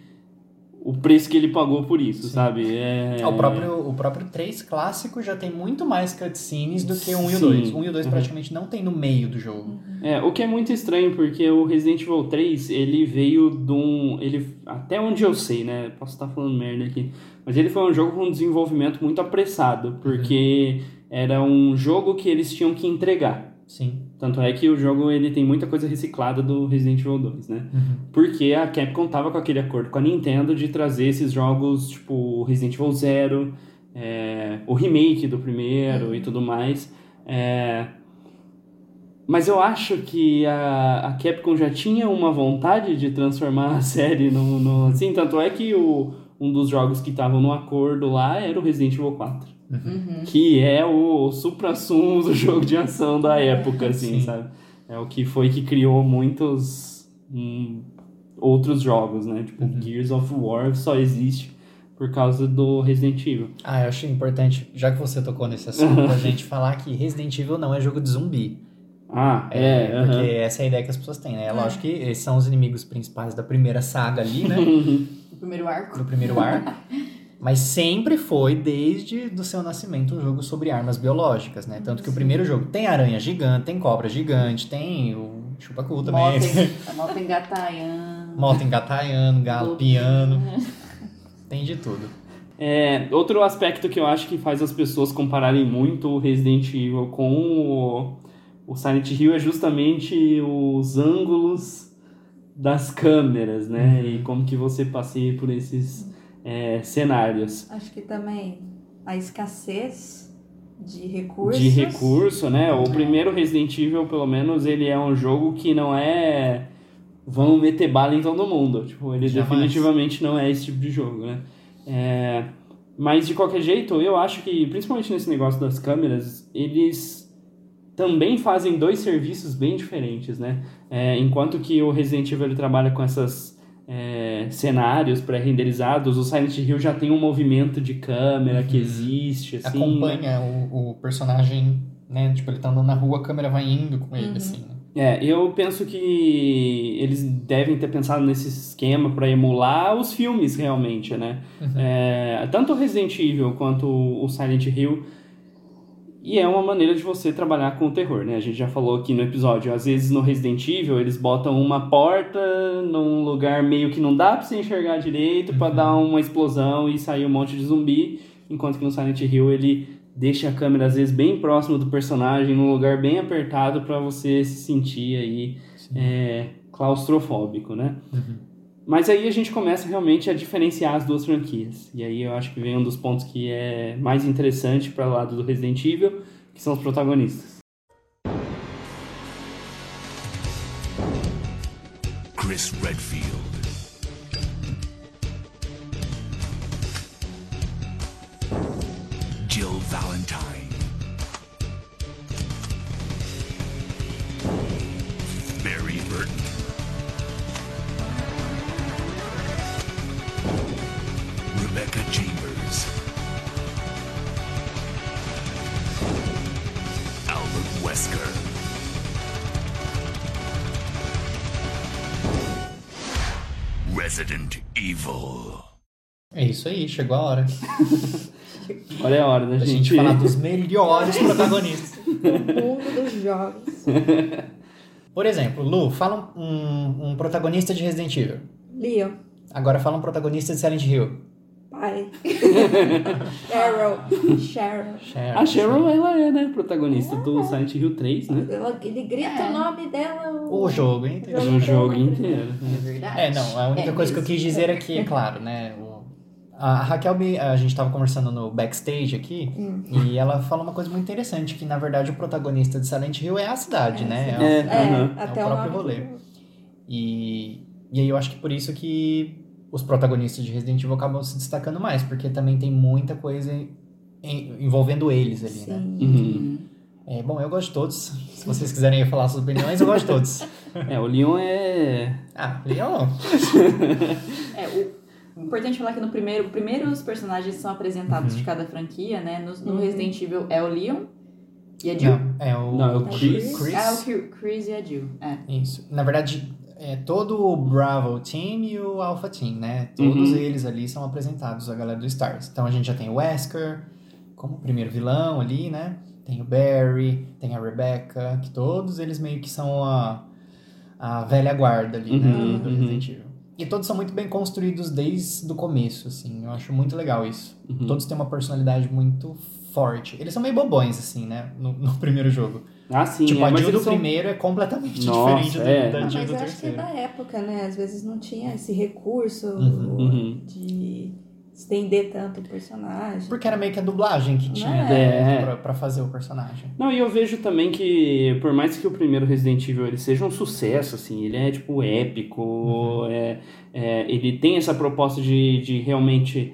o preço que ele pagou por isso, sabe? É...
O, próprio, o próprio 3 clássico já tem muito mais cutscenes do que o 1 e o
Sim.
2. O 1 e o 2
Uhum.
praticamente não tem no meio do jogo.
É, o que é muito estranho, porque o Resident Evil 3, ele veio de um... Ele, até onde eu sei, né? Posso estar falando merda aqui. Mas ele foi um jogo com um desenvolvimento muito apressado, porque era um jogo que eles tinham que entregar.
Sim.
Tanto é que o jogo ele tem muita coisa reciclada do Resident Evil 2, né?
Uhum.
Porque a Capcom tava com aquele acordo com a Nintendo de trazer esses jogos, tipo Resident Evil Zero, é, o remake do primeiro e tudo mais. É, mas eu acho que a, a Capcom já tinha uma vontade de transformar a série no, no assim, tanto é que o, um dos jogos que estavam no acordo lá era o Resident Evil 4
Uhum.
que é o supra-sumo do jogo de ação da época, assim,
Sim.
sabe? É o que foi que criou muitos hum, outros jogos, né? Tipo,
Uhum.
Gears of War só existe por causa do Resident Evil.
Ah, eu acho importante, já que você tocou nesse assunto, a gente falar que Resident Evil não é jogo de zumbi.
Ah, é,
porque
aham.
essa é a ideia que as pessoas têm, né? É lógico que esses são os inimigos principais da primeira saga ali, né?
O primeiro arco.
do primeiro arco. Mas sempre foi, desde do seu nascimento, um jogo sobre armas biológicas, né? Tanto que o primeiro jogo tem aranha gigante, tem cobra gigante, tem o chupacu também.
Moten, a Moten Gatayan.
Moto engataiano, galo piano, tem de tudo.
É, outro aspecto que eu acho que faz as pessoas compararem muito o Resident Evil com o, o Silent Hill é justamente os ângulos das câmeras, né? E como que você passeia por esses é, cenários.
Acho que também a escassez de recursos.
de recurso, né? O primeiro Resident Evil, pelo menos, ele é um jogo que não é vamos meter bala em todo mundo. Tipo, ele
Jamais.
definitivamente não é esse tipo de jogo, né? É, Mas de qualquer jeito, eu acho que, principalmente nesse negócio das câmeras, eles também fazem dois serviços bem diferentes, né? É, enquanto que o Resident Evil ele trabalha com essas é, cenários pré-renderizados, o Silent Hill já tem um movimento de câmera que
Uhum.
existe, assim. né?
Acompanha o, o personagem, né? Tipo, ele tá andando na rua, a câmera vai indo com ele,
Uhum.
assim. né?
É, eu penso que eles devem ter pensado nesse esquema para emular os filmes realmente, né?
Uhum.
É, tanto o Resident Evil quanto o Silent Hill. E é uma maneira de você trabalhar com o terror, né? A gente já falou aqui no episódio. Às vezes no Resident Evil eles botam uma porta num lugar meio que não dá pra você enxergar direito pra
Uhum.
dar uma explosão e sair um monte de zumbi. Enquanto que no Silent Hill ele deixa a câmera às vezes bem próximo do personagem, num lugar bem apertado pra você se sentir aí é, claustrofóbico, né?
Uhum.
Mas aí a gente começa realmente a diferenciar as duas franquias. E aí eu acho que vem um dos pontos que é mais interessante para o lado do Resident Evil, que são os protagonistas.
Chris Redfield. Jill Valentine.
Isso aí, chegou a hora
Olha a hora da
da
gente...
gente falar dos melhores protagonistas.
O mundo dos jogos.
Por exemplo, Lu, fala um, um- um protagonista de Resident Evil.
Leon.
Agora fala um protagonista de Silent Hill.
Pai. Cheryl. Cheryl.
Cheryl.
A Cheryl, ela é, né, protagonista do Silent Hill 3, né?
Ela- ele grita
É.
o nome dela.
O jogo, hein?
O jogo inteiro.
É
né?
verdade.
É, não, a única
É
coisa que eu
mesmo.
quis dizer aqui, é claro, né? o- a Raquel, me- a gente tava conversando no backstage aqui,
Hum.
e ela fala uma coisa muito interessante, que na verdade o protagonista de Silent Hill é a cidade,
É,
né?
É.
É,
Aham.
até
É o
o,
próprio
nome
rolê.
do-
E, e aí eu acho que por isso que os protagonistas de Resident Evil acabam se destacando mais, porque também tem muita coisa em- envolvendo eles ali, né?
Sim.
Uhum.
É, bom, eu gosto de todos. Se vocês quiserem falar suas opiniões, eu gosto de todos.
É, o Leon é...
Ah, Leon.
É, o importante falar que no primeiro, primeiro os personagens são apresentados
Uhum.
de cada franquia, né? No, no
Uhum.
Resident Evil é o Leon e a Jill.
Não, é o,
Não, é o
Chris.
Chris.
Ah, o Cri- Chris e a Jill. É.
Isso. Na verdade, é todo o Bravo Team e o Alpha Team, né? Todos
Uhum.
eles ali são apresentados, a galera do Stars. Então a gente já tem o Wesker como primeiro vilão ali, né? Tem o Barry, tem a Rebecca, que todos eles meio que são a, a velha guarda ali, né?
Uhum,
Do
uhum.
Resident Evil. E todos são muito bem construídos desde o começo, assim. Eu acho muito legal isso.
Uhum.
Todos têm uma personalidade muito forte. Eles são meio bobões, assim, né? No, no primeiro jogo.
Ah, sim.
tipo,
é,
a
mas
Jill do
são-
primeiro é completamente
Nossa,
diferente do-
é.
da
Ah,
Jill
mas
do
eu acho que é
terceiro.
da época, né? Às vezes não tinha esse recurso
Uhum.
Uhum.
de estender tanto o personagem.
Porque era meio que a dublagem que tinha
É.
né,
É.
pra, pra fazer o personagem.
Não, e eu vejo também que, por mais que o primeiro Resident Evil ele seja um sucesso, assim, ele é, tipo, épico,
Uhum.
é, é, ele tem essa proposta de, de realmente,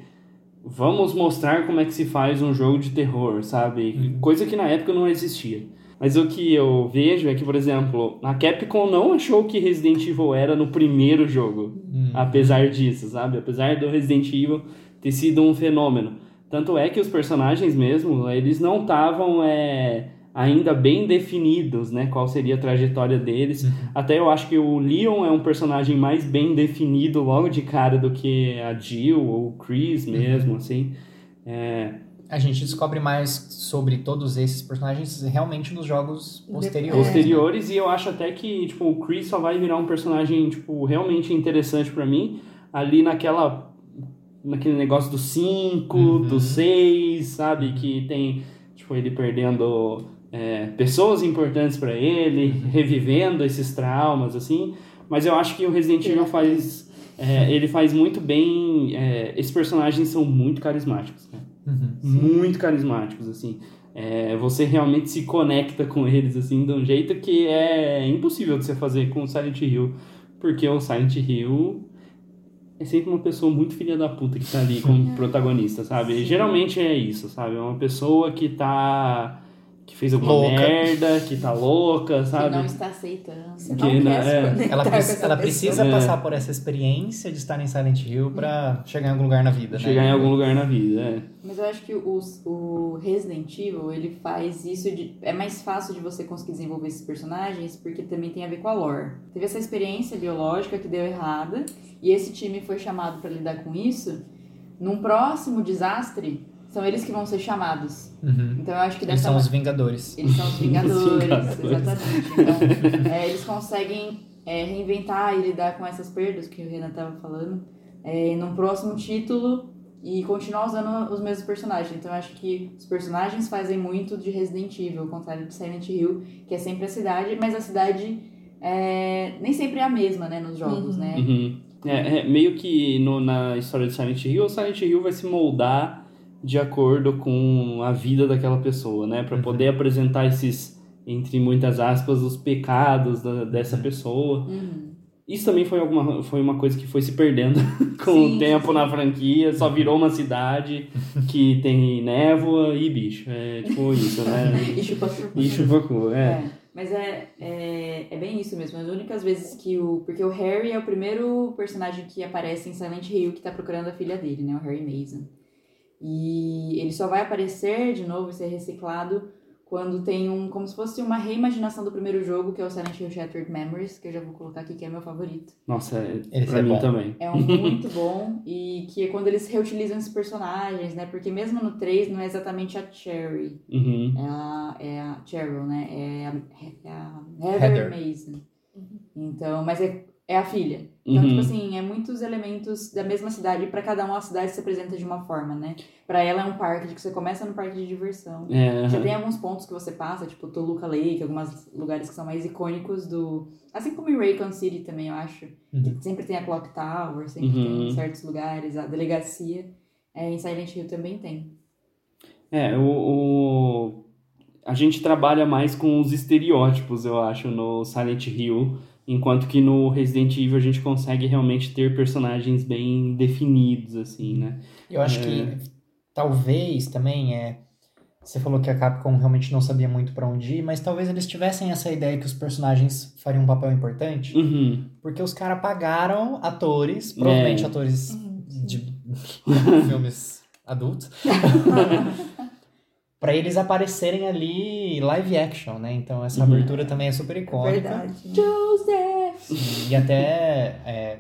vamos mostrar como é que se faz um jogo de terror, sabe?
Uhum.
Coisa que na época não existia. Mas o que eu vejo é que, por exemplo, a Capcom não achou que Resident Evil era no primeiro jogo.
Hum.
apesar disso, sabe? Apesar do Resident Evil ter sido um fenômeno. Tanto é que os personagens mesmo, eles não estavam é, ainda bem definidos, né? Qual seria a trajetória deles.
Uhum.
Até eu acho que o Leon é um personagem mais bem definido logo de cara do que a Jill ou o Chris mesmo, assim. É,
A gente descobre mais sobre todos esses personagens realmente nos jogos posteriores.
posteriores, e eu acho até que, tipo, o Chris só vai virar um personagem, tipo, realmente interessante pra mim ali naquela naquele negócio do 5,
Uhum.
do 6, sabe? Que tem, tipo, ele perdendo é, pessoas importantes pra ele,
Uhum.
revivendo esses traumas, assim. Mas eu acho que o Resident Evil faz... é, ele faz muito bem... é, esses personagens são muito carismáticos, cara
Uhum.
muito carismáticos, assim. É, você realmente se conecta com eles, assim, de um jeito que é impossível de você fazer com o Silent Hill. Porque o Silent Hill é sempre uma pessoa muito filha da puta que tá ali como protagonista, sabe?
Sim.
Geralmente é isso, sabe? É uma pessoa que tá. Que fez alguma
Louca.
merda, que tá louca,
Que
sabe?
não está aceitando.
Você
Que
não
não- é.
Ela, preci- ela precisa
É.
passar por essa experiência de estar em Silent Hill pra chegar em algum lugar na vida, né?
Chegar em algum lugar na vida, é.
Mas eu acho que o, o Resident Evil, ele faz isso de... É mais fácil de você conseguir desenvolver esses personagens, porque também tem a ver com a lore. Teve essa experiência biológica que deu errada, e esse time foi chamado pra lidar com isso. Num próximo desastre, são eles que vão ser chamados.
Uhum.
Então eu acho que
Eles
dessa
são os Vingadores.
Eles são os Vingadores,
Os Vingadores.
exatamente. Então, é, eles conseguem é, reinventar e lidar com essas perdas que o Renan estava falando é, num próximo título e continuar usando os mesmos personagens. Então, eu acho que os personagens fazem muito de Resident Evil, ao contrário de Silent Hill, que é sempre a cidade, mas a cidade é, nem sempre é a mesma, né, nos jogos,
Uhum.
né?
Uhum. É, é, meio que no- na história de Silent Hill, o Silent Hill vai se moldar de acordo com a vida daquela pessoa, né? Pra
Uhum.
poder apresentar esses, entre muitas aspas, os pecados da- dessa
Uhum.
pessoa.
Uhum.
Isso também foi, alguma, foi uma coisa que foi se perdendo com
Sim,
o tempo
sim.
na franquia. Só virou uma cidade que tem névoa e bicho. É tipo isso, né?
E chupa
E chupacu, é.
É, mas é, é, é bem isso mesmo. As únicas vezes que o. Porque o Harry é o primeiro personagem que aparece em Silent Hill que tá procurando a filha dele, né? O Harry Mason. E ele só vai aparecer de novo e ser reciclado quando tem um. como se fosse uma reimaginação do primeiro jogo, que é o Silent Hill Shattered Memories, que eu já vou colocar aqui, que é meu favorito.
Nossa, é,
Esse
pra
é
mim
bom.
também.
É um muito bom e que é quando eles reutilizam esses personagens, né? Porque mesmo no 3 não é exatamente a Cherry.
Uhum.
É a, é a Cheryl, né? É a, é a Heather,
Heather.
Mason. Então, mas é, é a filha. Então,
Uhum.
tipo assim, é muitos elementos da mesma cidade. Pra cada uma, a cidade se apresenta de uma forma, né? Pra ela é um parque, de que você começa no parque de diversão.
É,
Já tem alguns pontos que você passa, tipo Toluca Lake, alguns lugares que são mais icônicos do... Assim como em Raycon City também, eu acho.
Uhum.
Sempre tem a Clock Tower, sempre
Uhum.
tem certos lugares, a delegacia. É, em Silent Hill também tem.
É, o, o- a gente trabalha mais com os estereótipos, eu acho, no Silent Hill, enquanto que no Resident Evil a gente consegue realmente ter personagens bem definidos, assim, né?
Eu acho
É.
que talvez também é. Você falou que a Capcom realmente não sabia muito pra onde ir, mas talvez eles tivessem essa ideia que os personagens fariam um papel importante,
Uhum.
porque os caras pagaram atores, provavelmente
É.
atores
Uhum,
de filmes adultos, pra eles aparecerem ali live action, né? Então essa
Uhum.
abertura também é super icônica.
Verdade.
Joseph!
E até é,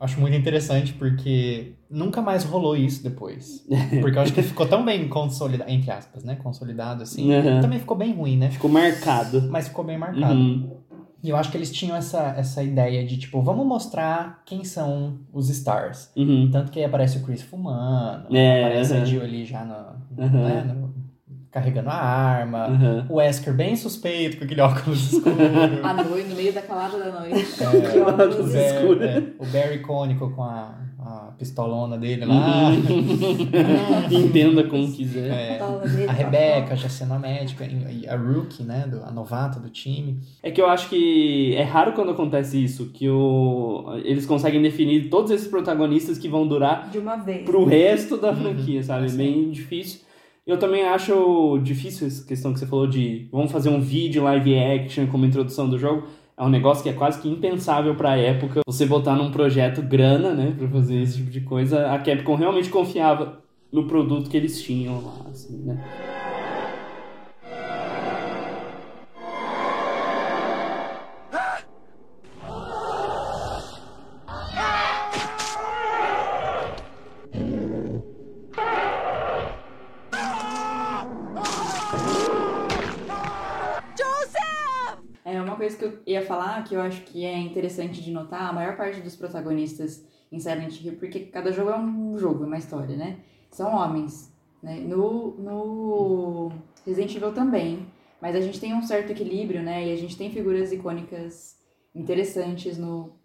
acho muito interessante porque nunca mais rolou isso depois. Porque eu acho que ficou tão bem consolidado, entre aspas, né? Consolidado assim.
Uhum.
Também ficou bem ruim, né?
Ficou marcado.
Mas ficou bem marcado.
Uhum.
E eu acho que eles tinham essa, essa ideia de, tipo, vamos mostrar quem são os stars.
Uhum.
Tanto que aí aparece o Chris fumando,
É,
aparece a Jill ali já no,
Aham.
né, no- carregando a arma.
Uhum.
O Wesker bem suspeito com aquele óculos escuro.
À noite, no meio da calada da noite.
É,
Que óculos
o, Barry,
escuros.
é, o Barry icônico com a, a pistolona dele lá.
Entenda como quiser.
É, a
tá
Rebeca já sendo a médica, a Rookie, né? do- a novata do time.
É que eu acho que é raro quando acontece isso, que o... eles conseguem definir todos esses protagonistas que vão durar
De uma vez.
pro resto da franquia, sabe?
assim.
Bem difícil. Eu também acho difícil essa questão que você falou de vamos fazer um vídeo live action como introdução do jogo. É um negócio que é quase que impensável pra época. Você botar num projeto grana, né, pra fazer esse tipo de coisa. A Capcom realmente confiava no produto que eles tinham lá, assim, né?
Eu acho que é interessante de notar, a maior parte dos protagonistas em Silent Hill, porque cada jogo é um jogo, é uma história, né? São homens, né? No, no Resident Evil também, mas a gente tem um certo equilíbrio, né? E a gente tem figuras icônicas interessantes no,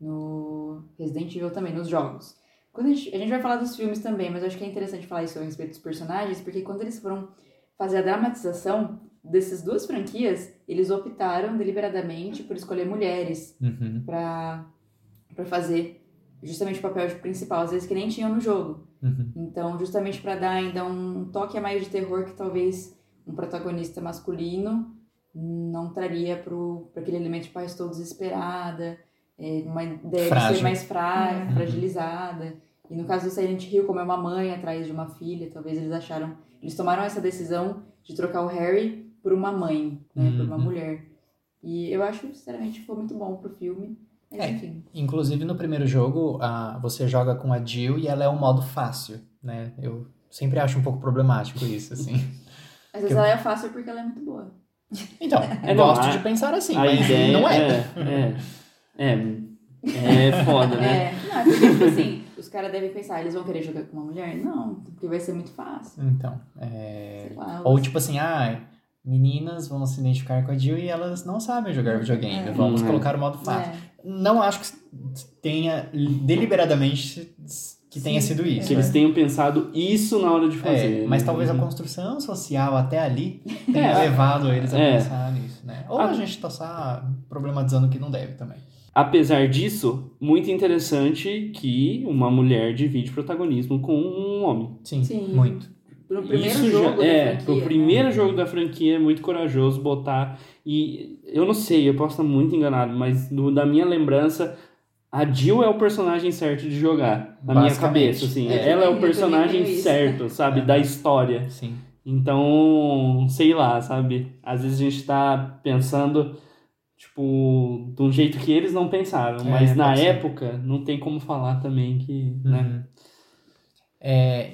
no Resident Evil também, nos jogos. Quando a, gente, a gente vai falar dos filmes também, mas eu acho que é interessante falar isso a respeito dos personagens, porque quando eles foram fazer a dramatização dessas duas franquias, eles optaram deliberadamente por escolher mulheres
Uhum.
para fazer justamente o papel de principal, às vezes que nem tinham no jogo.
Uhum.
Então, justamente para dar ainda um toque a mais de terror que talvez um protagonista masculino não traria para aquele elemento de pai estou desesperada, é, uma ideia de
Frágil.
ser mais fra
Uhum.
fragilizada. E no caso do Silent Hill, como é uma mãe atrás de uma filha, talvez eles acharam, eles tomaram essa decisão de trocar o Harry por uma mãe, né, por uma
Uhum.
mulher. E eu acho, sinceramente, que foi muito bom pro filme. Mas
É.
enfim.
Inclusive no primeiro jogo, a, você joga com a Jill e ela é um modo fácil, né? Eu sempre acho um pouco problemático isso, assim.
Às vezes
Eu-
ela é fácil porque ela é muito boa.
Então,
É, não,
gosto
a-
de pensar assim, mas
ideia
não é.
É, é, é, é foda, né?
É, não, é porque, tipo assim, os caras devem pensar, eles vão querer jogar com uma mulher? Não, porque vai ser muito fácil.
Então, é...
Sei lá.
Ou tipo assim, ah, meninas vão se identificar com a Jill e elas não sabem jogar videogame.
É.
Vamos
Hum, é.
colocar o modo fácil.
É.
Não acho que tenha deliberadamente que tenha
Sim,
sido isso.
Que eles tenham pensado isso na hora de fazer.
É, mas
né?
talvez a
Uhum.
construção social até ali tenha levado eles a
É.
pensar nisso, né? Ou
Ah.
a gente tá só problematizando que não deve também.
Apesar disso, muito interessante que uma mulher divide protagonismo com um homem.
Sim,
Sim.
muito.
Pro primeiro
Isso
jogo
já,
da
é,
franquia,
pro
né?
primeiro jogo da franquia é muito corajoso botar. E eu não sei, eu posso estar muito enganado, mas do- da minha lembrança, a Jill é o personagem certo de jogar. Na minha cabeça, assim.
É,
ela é o personagem certo, sabe?
É.
Da história.
Sim.
Então, sei lá, sabe? Às vezes a gente tá pensando, tipo, de um jeito que eles não pensaram,
É,
mas na
pode ser.
época não tem como falar também que, né?
Uhum. É,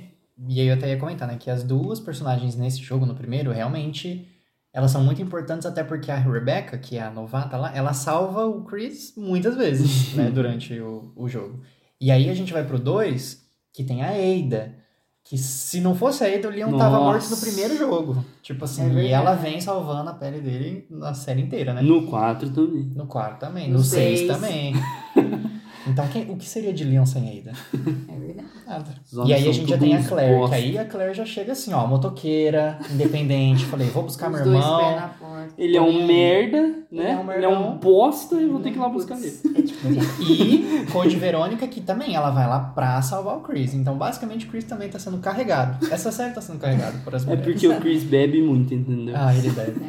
e aí eu até ia comentar, né, que as duas personagens nesse jogo, no primeiro, realmente, elas são muito importantes, até porque a Rebecca, que é a novata lá, ela salva o Chris muitas vezes, né, durante o, o jogo. E aí a gente vai pro 2, que tem a Ada, que se não fosse a Ada, o Leon tava
Nossa.
morto no primeiro jogo. Tipo assim,
É
e ela vem salvando a pele dele na série inteira, né?
No 4 também.
No quarto também,
No
no 6
seis.
também. então, quem- o que seria de Leon sem Ada?
É verdade.
Nada. E aí a gente já tem a Claire,
bosta.
que aí a Claire já chega assim, ó, motoqueira, independente. Falei, vou buscar
Os
meu
dois pés
irmão.
na porta.
Ele é um merda, né?
Ele é um
Ele é um bosta e eu vou ter que ir lá buscar ele.
É tipo,
E Code Verônica, que também ela vai lá pra salvar o Chris. Então, basicamente, o Chris também tá sendo carregado. Essa série tá sendo carregada por as
É
mulheres.
porque o Chris bebe muito, entendeu?
Ah, ele deve.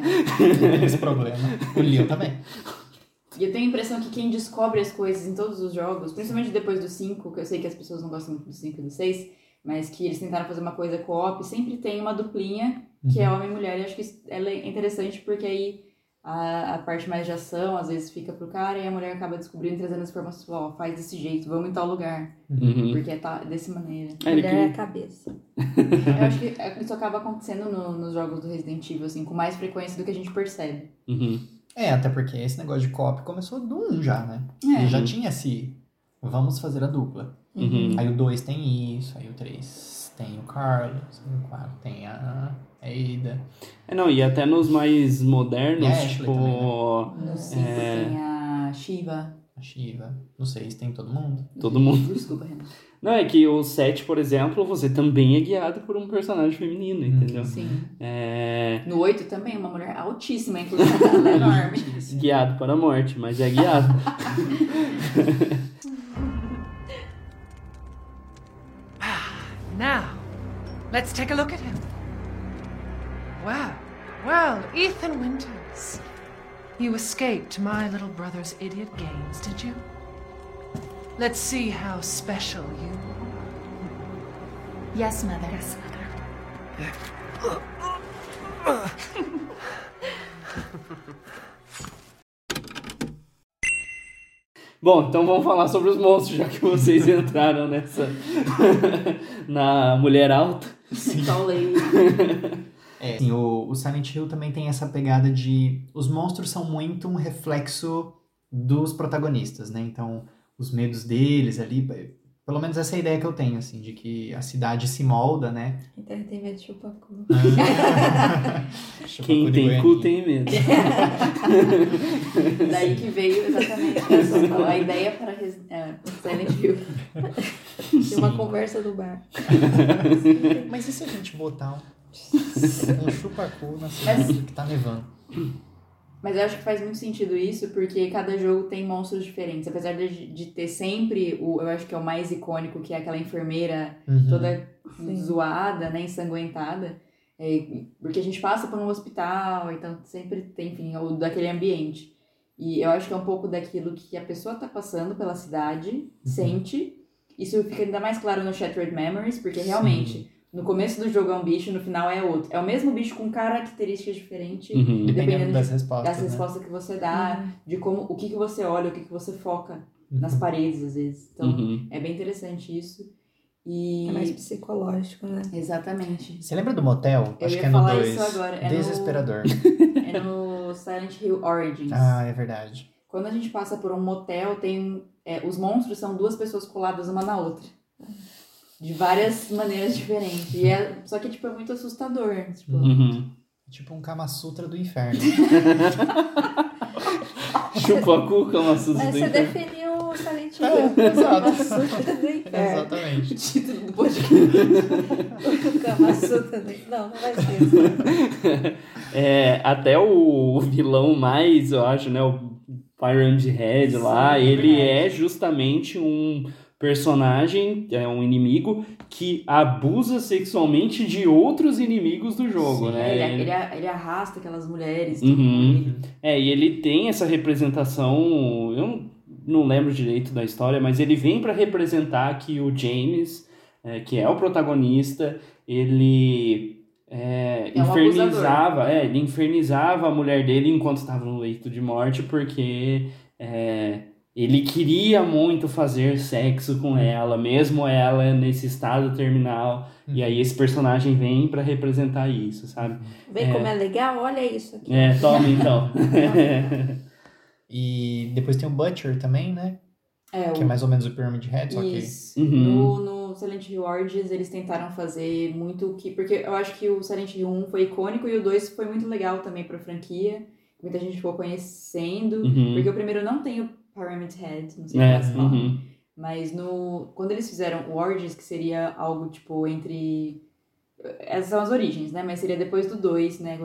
Ele tem esse problema. O Leon também.
E eu tenho a impressão que quem descobre as coisas em todos os jogos, principalmente depois do 5, que eu sei que as pessoas não gostam muito do 5 e do 6, mas que eles tentaram fazer uma coisa co-op, sempre tem uma duplinha que é homem e mulher. E acho que isso ela é interessante porque aí a, a parte mais de ação às vezes fica pro cara e a mulher acaba descobrindo, trazendo as informações, ó, faz desse jeito, vamos em tal lugar,
Uhum.
porque é tá, desse maneira.
É,
Mulher é a
que-
cabeça.
Eu acho que isso acaba acontecendo no- nos jogos do Resident Evil, assim, com mais frequência do que a gente percebe.
Uhum.
É, até porque esse negócio de co-op começou do 1 já, né?
É.
Ele já tinha esse. Vamos fazer a dupla.
Uhum.
Aí o 2 tem isso, aí o 3 tem o Carlos, aí o 4 tem a Ada.
É, não, e até nos mais modernos,
Ashley
tipo.
também,
No 5
É.
tem a Shiva.
A Shiva. No 6 tem todo mundo.
Todo mundo.
Desculpa, Renan.
Não, é que o 7, por exemplo, você também é guiado por um personagem feminino, entendeu?
Sim.
É.
No 8 também, uma mulher altíssima, inclusive. Ela é enorme.
Guiado para a morte, mas é guiado.
Now, let's take a look at him. Well, well, Ethan Winters. You escaped my little brother's idiot games, did you? Let's see how special you
Yes, mother.
Yes, mother.
Bom, então vamos falar sobre os monstros, já que vocês entraram nessa. na mulher alta.
Lei.
É, assim, o, o Silent Hill também tem essa pegada de. Os monstros são muito um reflexo dos protagonistas, né? Então, os medos deles ali. Pelo menos essa é a ideia que eu tenho, assim, de que a cidade se molda, né?
Então tem medo de chupacu.
Quem tem cu tem medo.
Daí que veio exatamente essa, a ideia para é, Silent Hill.
Tem uma conversa do bar.
Mas e se a gente botar um, um chupacu na cidade que tá nevando?
Mas eu acho que faz muito sentido isso, porque cada jogo tem monstros diferentes. Apesar de, de ter sempre o, eu acho que é o mais icônico, que é aquela enfermeira
Uhum.
toda
Sim.
zoada, né, ensanguentada. É, porque a gente passa por um hospital, então sempre tem, enfim, o daquele ambiente. E eu acho que é um pouco daquilo que a pessoa tá passando pela cidade,
Uhum.
sente. Isso fica ainda mais claro no Shattered Memories, porque realmente, no começo do jogo é um bicho, no final é outro. É o mesmo bicho com características diferentes,
Uhum.
Dependendo
Dependendo
das
de-
respostas.
das
né?
respostas que você dá, de como, o que, que você olha, o que, que você foca nas
Uhum.
paredes, às vezes. Então,
Uhum.
é bem interessante isso. E...
É mais psicológico, né?
Exatamente.
Você lembra do motel?
Eu
Acho
ia
que é no
falar
2.
isso agora, é no-
Desesperador.
É no Silent Hill Origins.
ah, é verdade.
Quando a gente passa por um motel, tem. é, os monstros são duas pessoas coladas uma na outra. De várias maneiras diferentes. E é, só que, tipo, é muito assustador. Tipo,
Uhum.
Tipo um Kama Sutra do inferno.
Chupa a cuca, uma susto
Mas
do
você
inferno.
definiu o Silent
É,
Hill.
exato.
Kama Sutra do inferno.
Exatamente.
o título do podcast.
Kama Sutra do Não, não vai ser isso.
É, até o vilão mais, eu acho, né? O Pyramid Head lá,
Sim, é
ele
verdade.
é justamente um personagem, é um inimigo que abusa sexualmente de outros inimigos do jogo,
Sim,
né?
Ele, ele, ele arrasta aquelas mulheres.
Uhum. É, e ele tem essa representação, eu não, não lembro direito da história, mas ele vem para representar que o James, é, que é o protagonista, ele é,
É um
infernizava, é, ele infernizava a mulher dele enquanto estava no leito de morte, porque é, ele queria muito fazer sexo com ela, mesmo ela nesse estado terminal. E aí esse personagem vem para representar isso, sabe?
Vê
É.
como é legal? Olha isso aqui.
É, toma então.
E depois tem o Butcher também, né?
É,
Que
o-
é mais ou menos o Pyramid Head, só que...
Isso.
Uhum.
No, no Silent Hill Origins, eles tentaram fazer muito o que. Porque eu acho que o Silent Hill 1 foi icônico e o 2 foi muito legal também pra franquia. Muita gente ficou conhecendo.
Uhum.
Porque o primeiro não tem o Pyramid Head, não sei
É,
se
uhum.
Mas no, quando eles fizeram o Origins, que seria algo tipo entre. Essas são as origens, né? Mas seria depois do 2, né?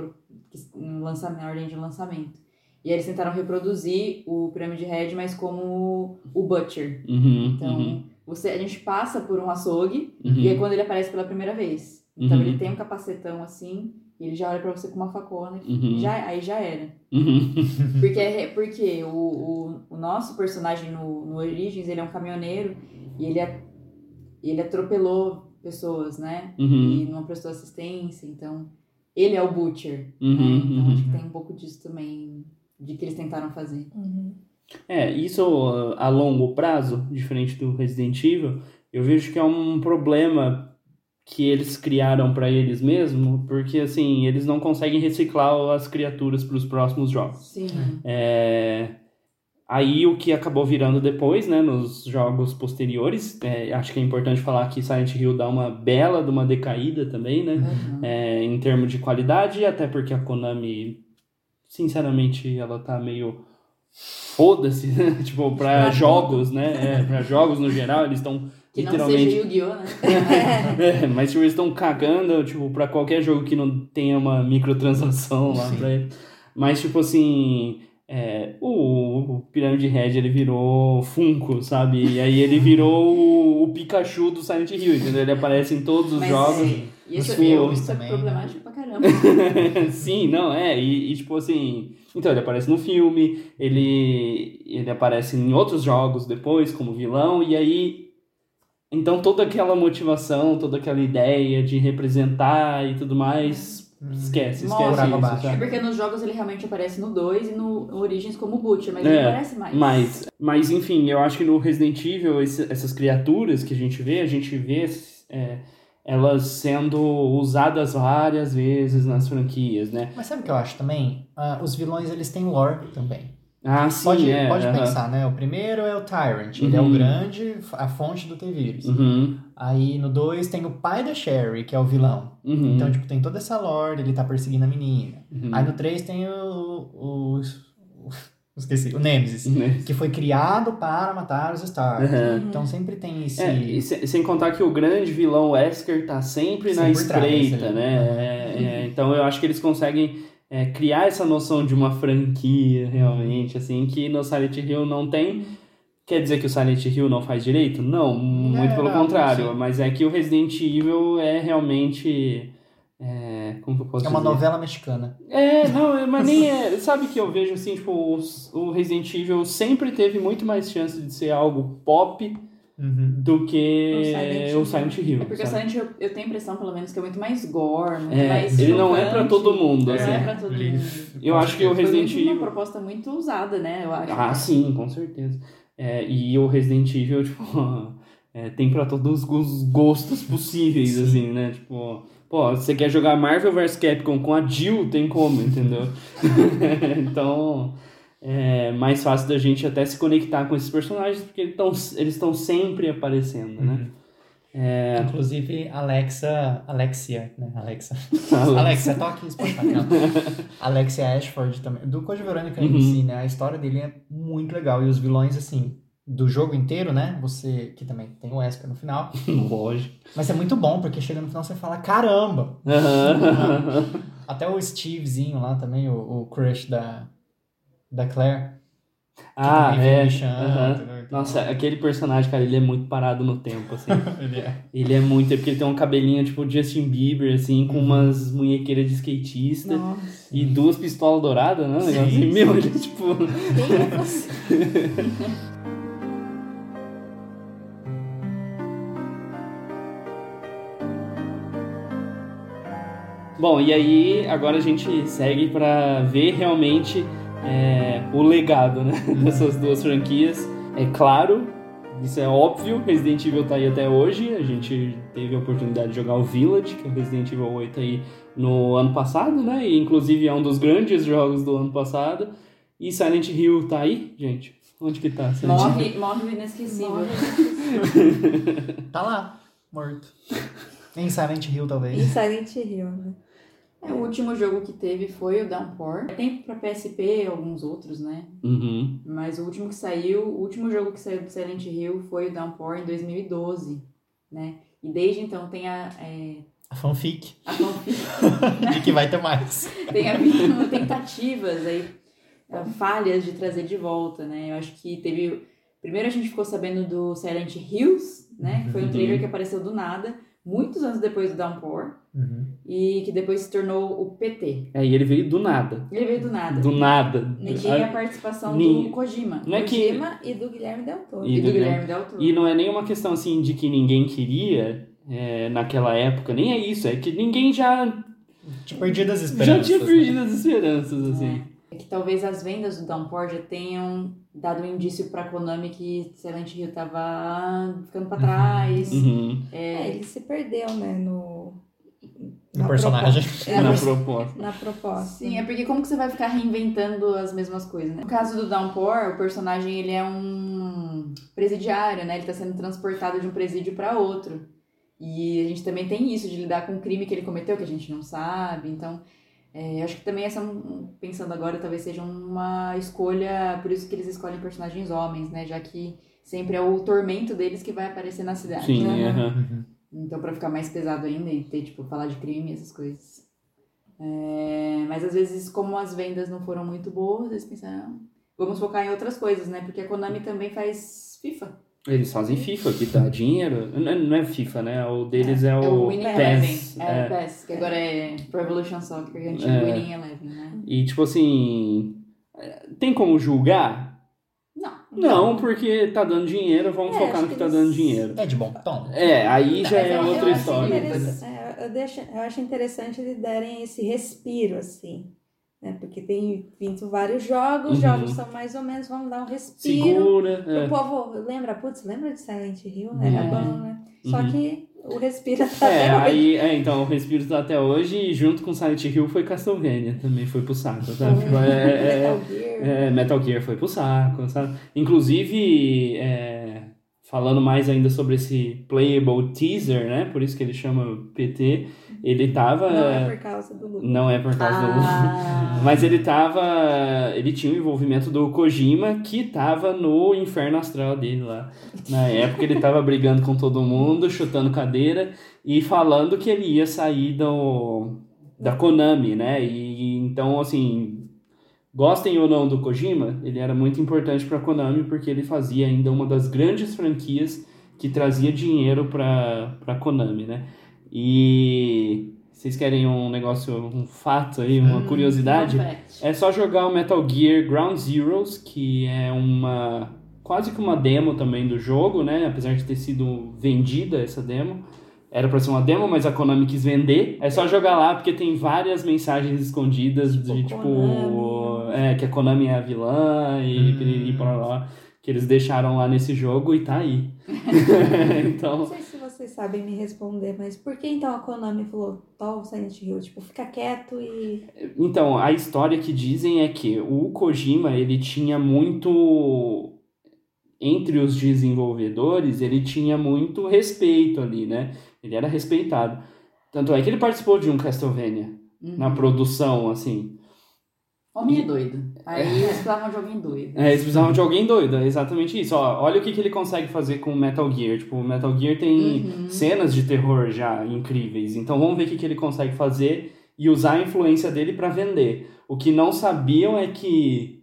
No lançamento, na ordem de lançamento. E aí eles tentaram reproduzir o Pyramid Head, mas como o Butcher.
Uhum,
Então,
uhum,
você, a gente passa por um açougue
uhum.
e é quando ele aparece pela primeira vez. Então
Uhum.
ele tem um capacetão assim, e ele já olha pra você com uma facona, que
Uhum.
já, aí já era.
Uhum.
Porque, é- porque o, o, o nosso personagem no, no Origins, ele é um caminhoneiro e ele, a- ele atropelou pessoas, né?
Uhum.
E não prestou assistência, então ele é o Butcher.
Uhum,
né? Então
uhum.
acho que tem um pouco disso também, de que eles tentaram fazer.
Uhum.
É, isso uh, a longo prazo, diferente do Resident Evil, eu vejo que é um problema que eles criaram pra eles mesmos, porque assim, eles não conseguem reciclar as criaturas para os próximos jogos.
Sim.
É, Aí o que acabou virando depois, né, nos jogos posteriores, é, acho que é importante falar que Silent Hill dá uma bela de uma decaída também, né?
Uhum.
é, em termos de qualidade, até porque a Konami, sinceramente, ela tá meio foda-se, né? tipo, Pra jogos, né? É, pra jogos no geral, eles estão
Que não seja
literalmente...
Yu-Gi-Oh, né?
É, mas tipo, eles estão cagando, tipo, pra qualquer jogo que não tenha uma microtransação lá
Sim.
pra ele. Mas, tipo assim, é, o, o Pyramid Head, ele virou Funko, sabe? E aí ele virou o, o Pikachu do Silent Hill, entendeu? Ele aparece em todos os
Mas,
jogos.
E isso,
Os
é- é
também,
problemático pra caramba.
Sim, não, é, e, e, tipo assim, então ele aparece no filme, ele, ele aparece em outros jogos depois como vilão, e aí, então toda aquela motivação, toda aquela ideia de representar e tudo mais, esquece,
Morre.
esquece
água
isso,
abaixo.
É porque nos jogos ele realmente aparece no 2 e no no Origins como Butcher, mas
É,
ele aparece mais.
Mas, mas enfim, eu acho que no Resident Evil, esse- essas criaturas que a gente vê, a gente vê é, elas sendo usadas várias vezes nas franquias, né?
Mas sabe o que eu acho também? Ah, os vilões, eles têm lore também.
Ah, sim,
pode
é.
pode
aham.
pensar, né? O primeiro é o Tyrant. Ele é
Uhum.
o grande, a fonte do T-Vírus.
Uhum,
Aí no 2 tem o pai da Sherry, que é o vilão.
uhum.
Então, tipo, tem toda essa lore, ele tá perseguindo a menina.
Uhum.
Aí no 3 tem o, o, o- Esqueci, o Nemesis.
Né?
Que foi criado para matar os Stars.
Uhum.
Então sempre tem esse.
É, e se- sem contar que o grande vilão Wesker tá sempre na
Sempre trás,
espreita,
ali.
né?
Uhum.
É, é, então eu acho que eles conseguem é, criar essa noção de uma franquia, realmente, assim, que no Silent Hill não tem. Quer dizer que o Silent Hill não faz direito? Não, muito
É,
pelo
não,
contrário.
sim.
Mas é que o Resident Evil é realmente. É, como que eu posso
É uma
dizer?
novela mexicana.
É, não, é- mas nem é. Sabe que eu vejo assim, tipo, o Resident Evil sempre teve muito mais chance de ser algo pop do que
O
o
Silent
Silent,
Hill. É porque o
sabe?
Silent Hill, eu tenho a impressão, pelo menos, que é muito mais gore, muito
É,
mais
ele não é pra todo mundo,
Não
assim.
é pra todo mundo.
Eu acho que o Resident
muito uma
Evil.
proposta muito usada, né? Eu acho.
Ah, sim, com certeza. É, e o Resident Evil, tipo, é, tem pra todos os gostos possíveis, assim, né? Tipo, pô, você quer jogar Marvel vs Capcom com a Jill, tem como, entendeu? então, é mais fácil da gente até se conectar com esses personagens, porque eles estão sempre aparecendo, né? É,
Inclusive, Alexa. Alexia, né? Alexa.
Alexa.
Toque Spotify. Alexia Ashford também. Do Code Verônica
Uhum.
em si, né? A história dele é muito legal. E os vilões, assim, do jogo inteiro, né? Você. Que também tem o Wesker no final.
lógico.
Mas é muito bom, porque chega no final você fala: caramba!
Aham.
Até o Stevezinho lá também, o, o crush da, da Claire.
ah, é.
entendeu?
Nossa, aquele personagem, cara, ele é muito parado no tempo, assim.
Ele é.
Ele é muito, é porque ele tem um cabelinho tipo Justin Bieber, assim, com umas munhequeiras de skatista
Nossa,
e duas pistolas douradas, né? Negócio assim,
Sim,
meu, ele é tipo. Bom, e aí agora a gente segue pra ver realmente é, o legado, né? Dessas duas franquias. É claro, isso é óbvio, Resident Evil tá aí até hoje. A gente teve a oportunidade de jogar o Village, que é o Resident Evil 8 aí no ano passado, né? E inclusive é um dos grandes jogos do ano passado. E Silent Hill tá aí, gente? Onde que tá? Silent Hill?
Morre, morre o inesquecível.
Tá lá, morto. Em Silent Hill,
Em
talvez.
Silent Hill, né?
É, o último jogo que teve foi o Downpour. Tem pra PSP alguns outros, né?
Uhum.
Mas o último que saiu, o último jogo que saiu do Silent Hill foi o Downpour em 2012, né? E desde então tem a, é,
A fanfic.
a fanfic,
De que vai ter mais.
tem havido tentativas aí, eh, falhas de trazer de volta, né? Eu acho que teve. Primeiro a gente ficou sabendo do Silent Hills, né? Que foi um trailer que apareceu do nada, muitos anos depois do Downpour,
Uhum.
e que depois se tornou o PT.
É, e ele veio do nada.
Ele veio do nada.
Do nada.
E tinha a participação
Ni-
do Kojima.
Não é que.
Kojima e do Guilherme Del Toro.
E,
E
do
do
Guilherme Del Toro.
E não é nenhuma questão assim de que ninguém queria é, naquela época, nem é isso, é que ninguém já,
Tinha perdido as
já
esperanças.
tinha
né?
perdido as esperanças, assim.
É que talvez as vendas do Downpour já tenham dado um indício pra Konami que Silent Hill tava ficando pra trás.
Uhum.
É, ele se perdeu, né, no...
No
na
personagem.
proposta. É,
Na
na,
proposta.
na proposta.
Sim, é porque como que você vai ficar reinventando as mesmas coisas, né? No caso do Downpour, o personagem ele é um presidiário, né? Ele tá sendo transportado de um presídio pra outro. E a gente também tem isso de lidar com o crime que ele cometeu, que a gente não sabe. Então, é, acho que também essa, pensando agora, talvez seja uma escolha, por isso que eles escolhem personagens homens, né? Já que sempre é o tormento deles que vai aparecer na cidade.
Sim,
né?
Uhum.
Então, pra ficar mais pesado ainda e ter, tipo, falar de crime, essas coisas. É, mas às vezes, como as vendas não foram muito boas, eles pensaram, "Ah, vamos focar em outras coisas, né? Porque a Konami também faz FIFA.
Eles fazem FIFA, que dá dinheiro. Não é- é FIFA, né? O deles é,
É
o,
o Winning
PES.
É,
é.
o PES, que agora é Pro Evolution Soccer, que é antigo
É.
Winning Eleven, né?
E tipo assim. Tem como julgar?
Não.
Não, porque tá dando dinheiro, vamos
É,
focar no que
que
tá
eles-
dando dinheiro.
É de bom tom.
É, aí já
Mas
é
eu-
outra
acho
história.
é, eu, deixo, eu acho interessante eles darem esse respiro, assim. Né? Porque tem vindo vários jogos,
Uhum.
jogos são mais ou menos, vamos dar um respiro.
Segura.
O
é.
povo lembra, putz, lembra de Silent Hill? Era
É.
bom, né? Só
Uhum.
que o respiro tá
É,
até hoje.
aí, é, então, o Respiro tá até hoje e junto com Silent Hill foi Castlevania, também foi pro saco, sabe? Tipo, é, é,
Metal Gear.
é, Metal Gear foi pro saco, sabe? Inclusive, é, falando mais ainda sobre esse playable teaser, né? Por isso que ele chama PT, ele tava...
Não é por causa do Lucas.
Não é por causa do...
Ah,
Mas ele tava. Ele tinha o envolvimento do Kojima, que tava no inferno astral dele lá. Na época ele tava brigando com todo mundo, chutando cadeira e falando que ele ia sair do. da Konami, né? E então, assim, gostem ou não do Kojima, ele era muito importante para a Konami porque ele fazia ainda uma das grandes franquias que trazia dinheiro para a Konami, né? E vocês querem um negócio, um fato aí, uma curiosidade?
Confete.
É só jogar o Metal Gear Ground Zeroes, que é uma quase que uma demo também do jogo, né? Apesar de ter sido vendida essa demo. Era pra ser uma demo, mas a Konami quis vender. É só jogar lá porque tem várias mensagens escondidas de tipo, é, que a Konami é a vilã e
Hum.
piriri para lá, que eles deixaram lá nesse jogo e tá aí.
Não
então,
sei se vocês sabem me responder, mas por que então a Konami falou tal Silent Hill? Tipo, fica quieto e.
Então, a história que dizem é que o Kojima, ele tinha muito entre os desenvolvedores, ele tinha muito respeito ali, né? Ele era respeitado. Tanto é que ele participou de um Castlevania
Uhum.
na produção, assim.
Homem é doido. Aí eles precisavam de alguém doido.
É, eles precisavam de alguém doido, é exatamente isso. Ó, olha o que, que ele consegue fazer com o Metal Gear. Tipo, o Metal Gear tem
Uhum.
cenas de terror já incríveis. Então vamos ver o que, que ele consegue fazer e usar a influência dele pra vender. O que não sabiam é que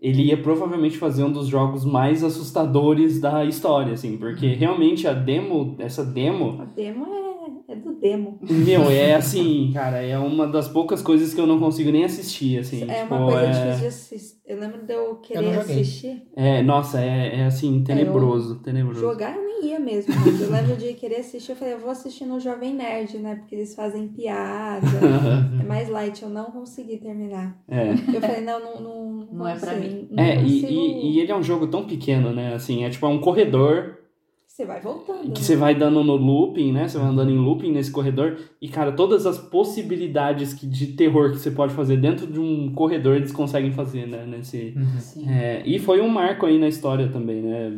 ele ia provavelmente fazer um dos jogos mais assustadores da história, assim, porque realmente a demo, essa demo,
A demo é, é do demo.
meu, é assim, cara, é uma das poucas coisas que eu não consigo nem assistir, assim.
é
tipo,
uma coisa
é...
difícil de assistir. Eu lembro de eu querer
não joguei.
assistir.
É, nossa, é, é assim, tenebroso, tenebroso.
Jogar eu nem ia mesmo. Mas eu lembro de querer assistir. Eu falei, eu vou assistir no Jovem Nerd, né? Porque eles fazem piada. é mais light. Eu não consegui terminar.
É.
Eu falei, não, não, não,
Não é pra
consigo,
mim.
Não
É, e,
consigo.
e, e ele é um jogo tão pequeno, né? Assim, é tipo é um corredor
Você vai voltando.
que
né?
você vai dando no looping, né? Você vai andando em looping nesse corredor. E, cara, todas as possibilidades que, de terror que você pode fazer dentro de um corredor, eles conseguem fazer, né? Nesse,
Sim.
é, e foi um marco aí na história também, né?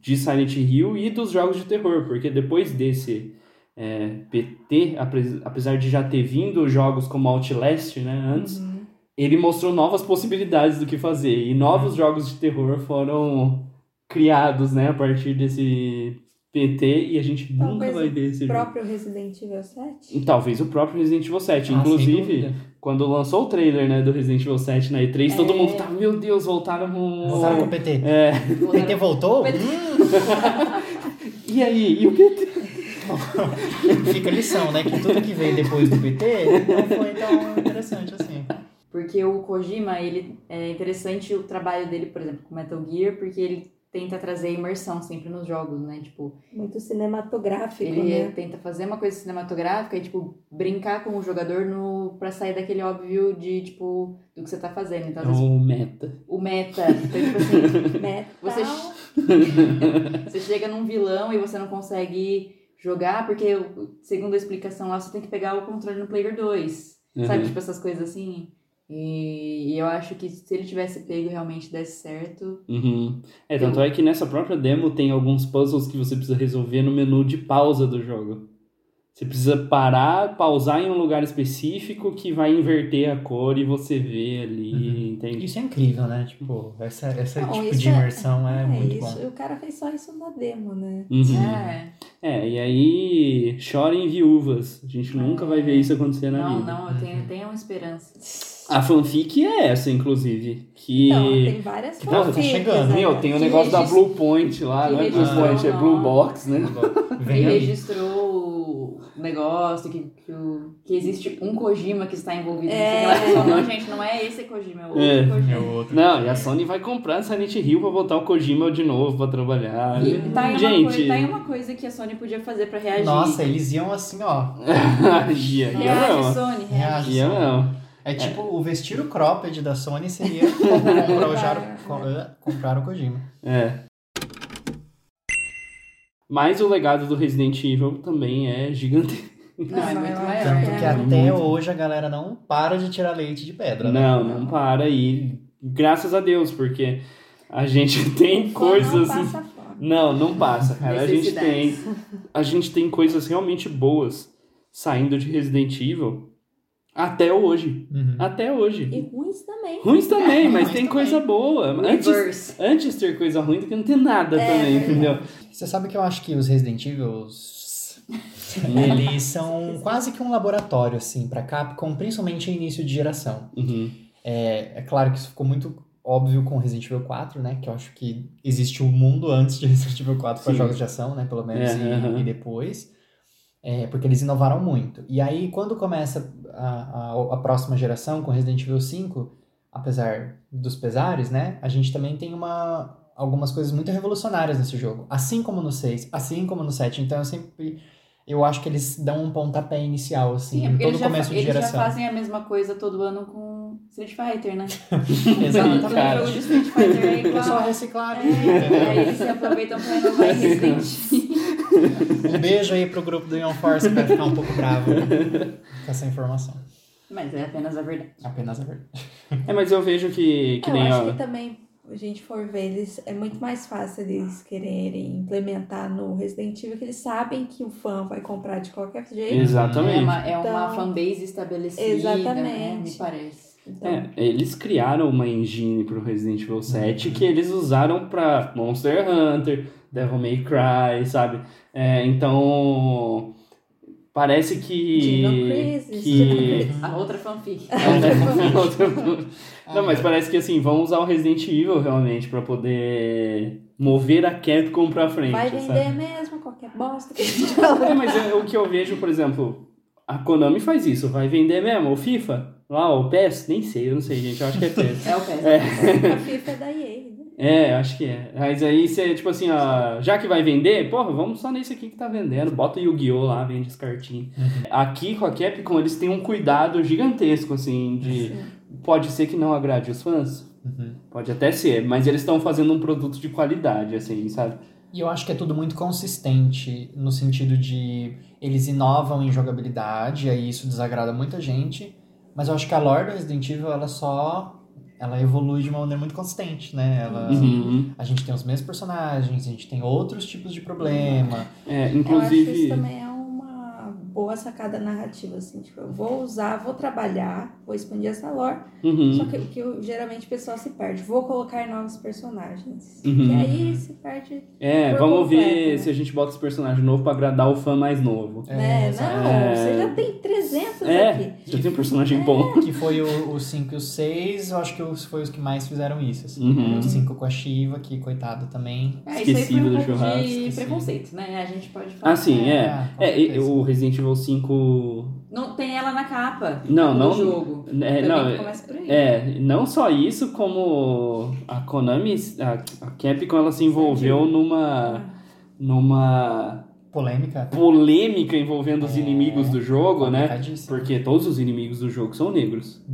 De Silent Hill e dos jogos de terror, porque depois desse é, PT, apesar de já ter vindo jogos como Outlast, né? Antes,
Uhum.
ele mostrou novas possibilidades do que fazer. E novos jogos de terror foram criados, né? A partir desse PT e a gente nunca
Talvez
vai
o
ver esse
O
jogo.
próprio Resident Evil 7?
E Talvez o próprio Resident Evil 7.
Ah,
Inclusive, quando lançou o trailer né, do Resident Evil 7 na E3, todo
É.
mundo tava, meu Deus, voltaram com...
Voltaram com o PT.
É,
O PT voltou?
PT.
e aí? E o PT?
Fica a lição, né? Que tudo que veio depois do PT não foi tão interessante assim.
Porque o Kojima, ele é interessante o trabalho dele, por exemplo, com Metal Gear, porque ele tenta trazer imersão sempre nos jogos, né? Tipo,
Muito cinematográfico,
ele
né?
tenta fazer uma coisa cinematográfica e, tipo, brincar com o jogador no, pra sair daquele óbvio de, tipo, do que você tá fazendo. Então, às vezes,
O meta.
o meta. Então, tipo assim,
Metal.
Você- você chega num vilão e você não consegue jogar, porque, segundo a explicação lá, você tem que pegar o controle no Player 2. Sabe,
Uhum.
tipo, essas coisas assim. E, e eu acho que se ele tivesse pego realmente desse certo.
Uhum. É, tanto é que nessa própria demo tem alguns puzzles que você precisa resolver no menu de pausa do jogo. Você precisa parar, pausar em um lugar específico que vai inverter a cor e você vê ali, entende?
Isso é incrível, né? Tipo, essa, essa
Não,
tipo de
é-
imersão é,
É
muito
isso.
bom.
O cara fez só isso na demo, né?
Uhum.
É.
É, e aí chorem viúvas. A gente nunca vai ver isso acontecer na
Não,
vida.
não, eu tenho, tenho uma esperança.
A fanfic é essa, inclusive. Que.
Então, tem várias
que não, tá
fanfics,
chegando.
né?
Meu, tem o
Que
negócio da
regis-
Blue Point lá,
que
não é Blue Point, é Blue. Box, né?
Que
Vem aí.
registrou o negócio, que, que, o- que existe um Kojima que está envolvido
É.
pessoa, não, gente, não é esse Kojima, é outro
É.
Kojima.
É outro.
Não, e a Sony vai comprar Silent Hill pra botar o Kojima de novo pra trabalhar.
E tá aí, uma
Gente.
coisa, tá aí uma coisa que a Sony podia fazer pra reagir.
Nossa, eles iam assim, ó.
ia, ia
Reage,
não.
Sony, reage.
Reage.
Ia não.
É tipo, o vestir o cropped da Sony seria comprar o, Jaro, eh, comprar o Kojima.
É. Mas o legado do Resident Evil também é gigantesco.
Não, é muito maior.
Tanto
É,
que
é
até hoje a galera não para de tirar leite de pedra, né?
Não, não para. E graças a Deus, porque a gente tem coisas.
Não passa fome.
Não, não passa, cara. A gente tem, a gente tem coisas realmente boas saindo de Resident Evil até hoje.
Uhum.
Até hoje.
E ruins também.
Ruins também, mas
Ruins
tem
também.
coisa boa. Antes,
Reverse.
antes ter coisa ruim do que não ter nada
É,
também, entendeu?
Você sabe que eu acho que os Resident Evil Eles são quase que um laboratório, assim, pra Capcom, principalmente em início de geração.
Uhum.
É, é claro que isso ficou muito óbvio com Resident Evil 4, né? Que eu acho que existe um mundo antes de Resident Evil 4 para jogos de ação, né? Pelo menos,
É,
e, e depois. É, porque eles inovaram muito. E aí, quando começa a, a, a próxima geração, com Resident Evil 5, apesar dos pesares, né? A gente também tem uma, algumas coisas muito revolucionárias nesse jogo. Assim como no 6, assim como no 7. Então, eu sempre... Eu acho que eles dão um pontapé inicial, assim,
Sim, é
em todo
eles, já,
começo de
eles já
geração.
fazem a mesma coisa todo ano com Street Fighter, né?
Exatamente.
Todo
cara.
jogo de Street Fighter é
É
igual.
só reciclar.
É, e aí eles se aproveitam pra inovar em Resident.
Um beijo aí pro grupo do Ion Force que vai ficar um pouco bravo com essa informação.
Mas é apenas a verdade.
Apenas a verdade.
É, mas eu vejo que, que
eu
nem
acho
ó,
que também, a gente for ver, eles, é muito mais fácil eles quererem implementar no Resident Evil, que eles sabem que o fã vai comprar de qualquer jeito.
É
Exatamente.
uma, é uma
Então-
fanbase estabelecida,
Exatamente.
né? Me parece.
Então,
É, eles criaram uma engine pro Resident Evil 7 que eles usaram pra Monster Hunter, Devil May Cry, sabe? É, então, parece que...
Dino Crisis,
que...
Dino Crisis.
A outra fanfic.
Não, mas parece que assim, vão usar o Resident Evil realmente pra poder mover a Capcom pra frente,
vai
sabe?
vender mesmo qualquer bosta que a gente fala.
É, mas é, o que eu vejo, por exemplo, a Konami faz isso, vai vender mesmo, o FIFA, lá, o PES, nem sei, eu não sei, gente, eu acho que é PES.
É o PES.
É.
A FIFA é da EA, né?
É, acho que é. Mas aí você, tipo assim, ó, já que vai vender, porra, vamos só nesse aqui que tá vendendo. Bota o Yu-Gi-Oh! lá, vende as cartinhas. Aqui com a Capcom, eles têm um cuidado gigantesco, assim, de. Pode ser que não agrade os fãs.
Uhum.
Pode até ser, mas eles estão fazendo um produto de qualidade, assim, sabe?
E eu acho que é tudo muito consistente no sentido de eles inovam em jogabilidade, e aí isso desagrada muita gente. Mas eu acho que a lore do Resident Evil, ela só. Ela evolui de uma maneira muito consistente, né? Ela,
Uhum.
A gente tem os mesmos personagens, a gente tem outros tipos de problema.
É,
Eu acho que
inclusive.
isso também boa sacada narrativa, assim, tipo, eu vou usar, vou trabalhar, vou expandir essa lore,
Uhum.
só que que eu- geralmente o pessoal se perde, vou colocar novos personagens,
Uhum.
e aí se perde,
É, vamos
completo,
ver
né?
se a gente bota esse personagem novo pra agradar o fã mais novo.
né?
exato.
Não,
É.
você já tem 300
É,
aqui.
já tem um personagem bom.
Que foi o, o 5 e o 6, eu acho que os, foi os que mais fizeram isso. Assim.
Uhum.
O 5 com a Shiva, que coitado também.
É, isso aí foi
Esquecido
um
do churrasco,
de
esquecido.
preconceito, né? A gente pode falar.
Ah, sim, é. É,
certeza.
o Resident Evil 5.
Não tem ela na capa
Não,
do
não.
jogo.
É, não,
começa por aí.
é, não só isso, como a Konami, a, a Capcom, ela se envolveu numa. numa
Polêmica.
polêmica envolvendo os
É,
inimigos do jogo, né? Porque todos os inimigos do jogo são negros.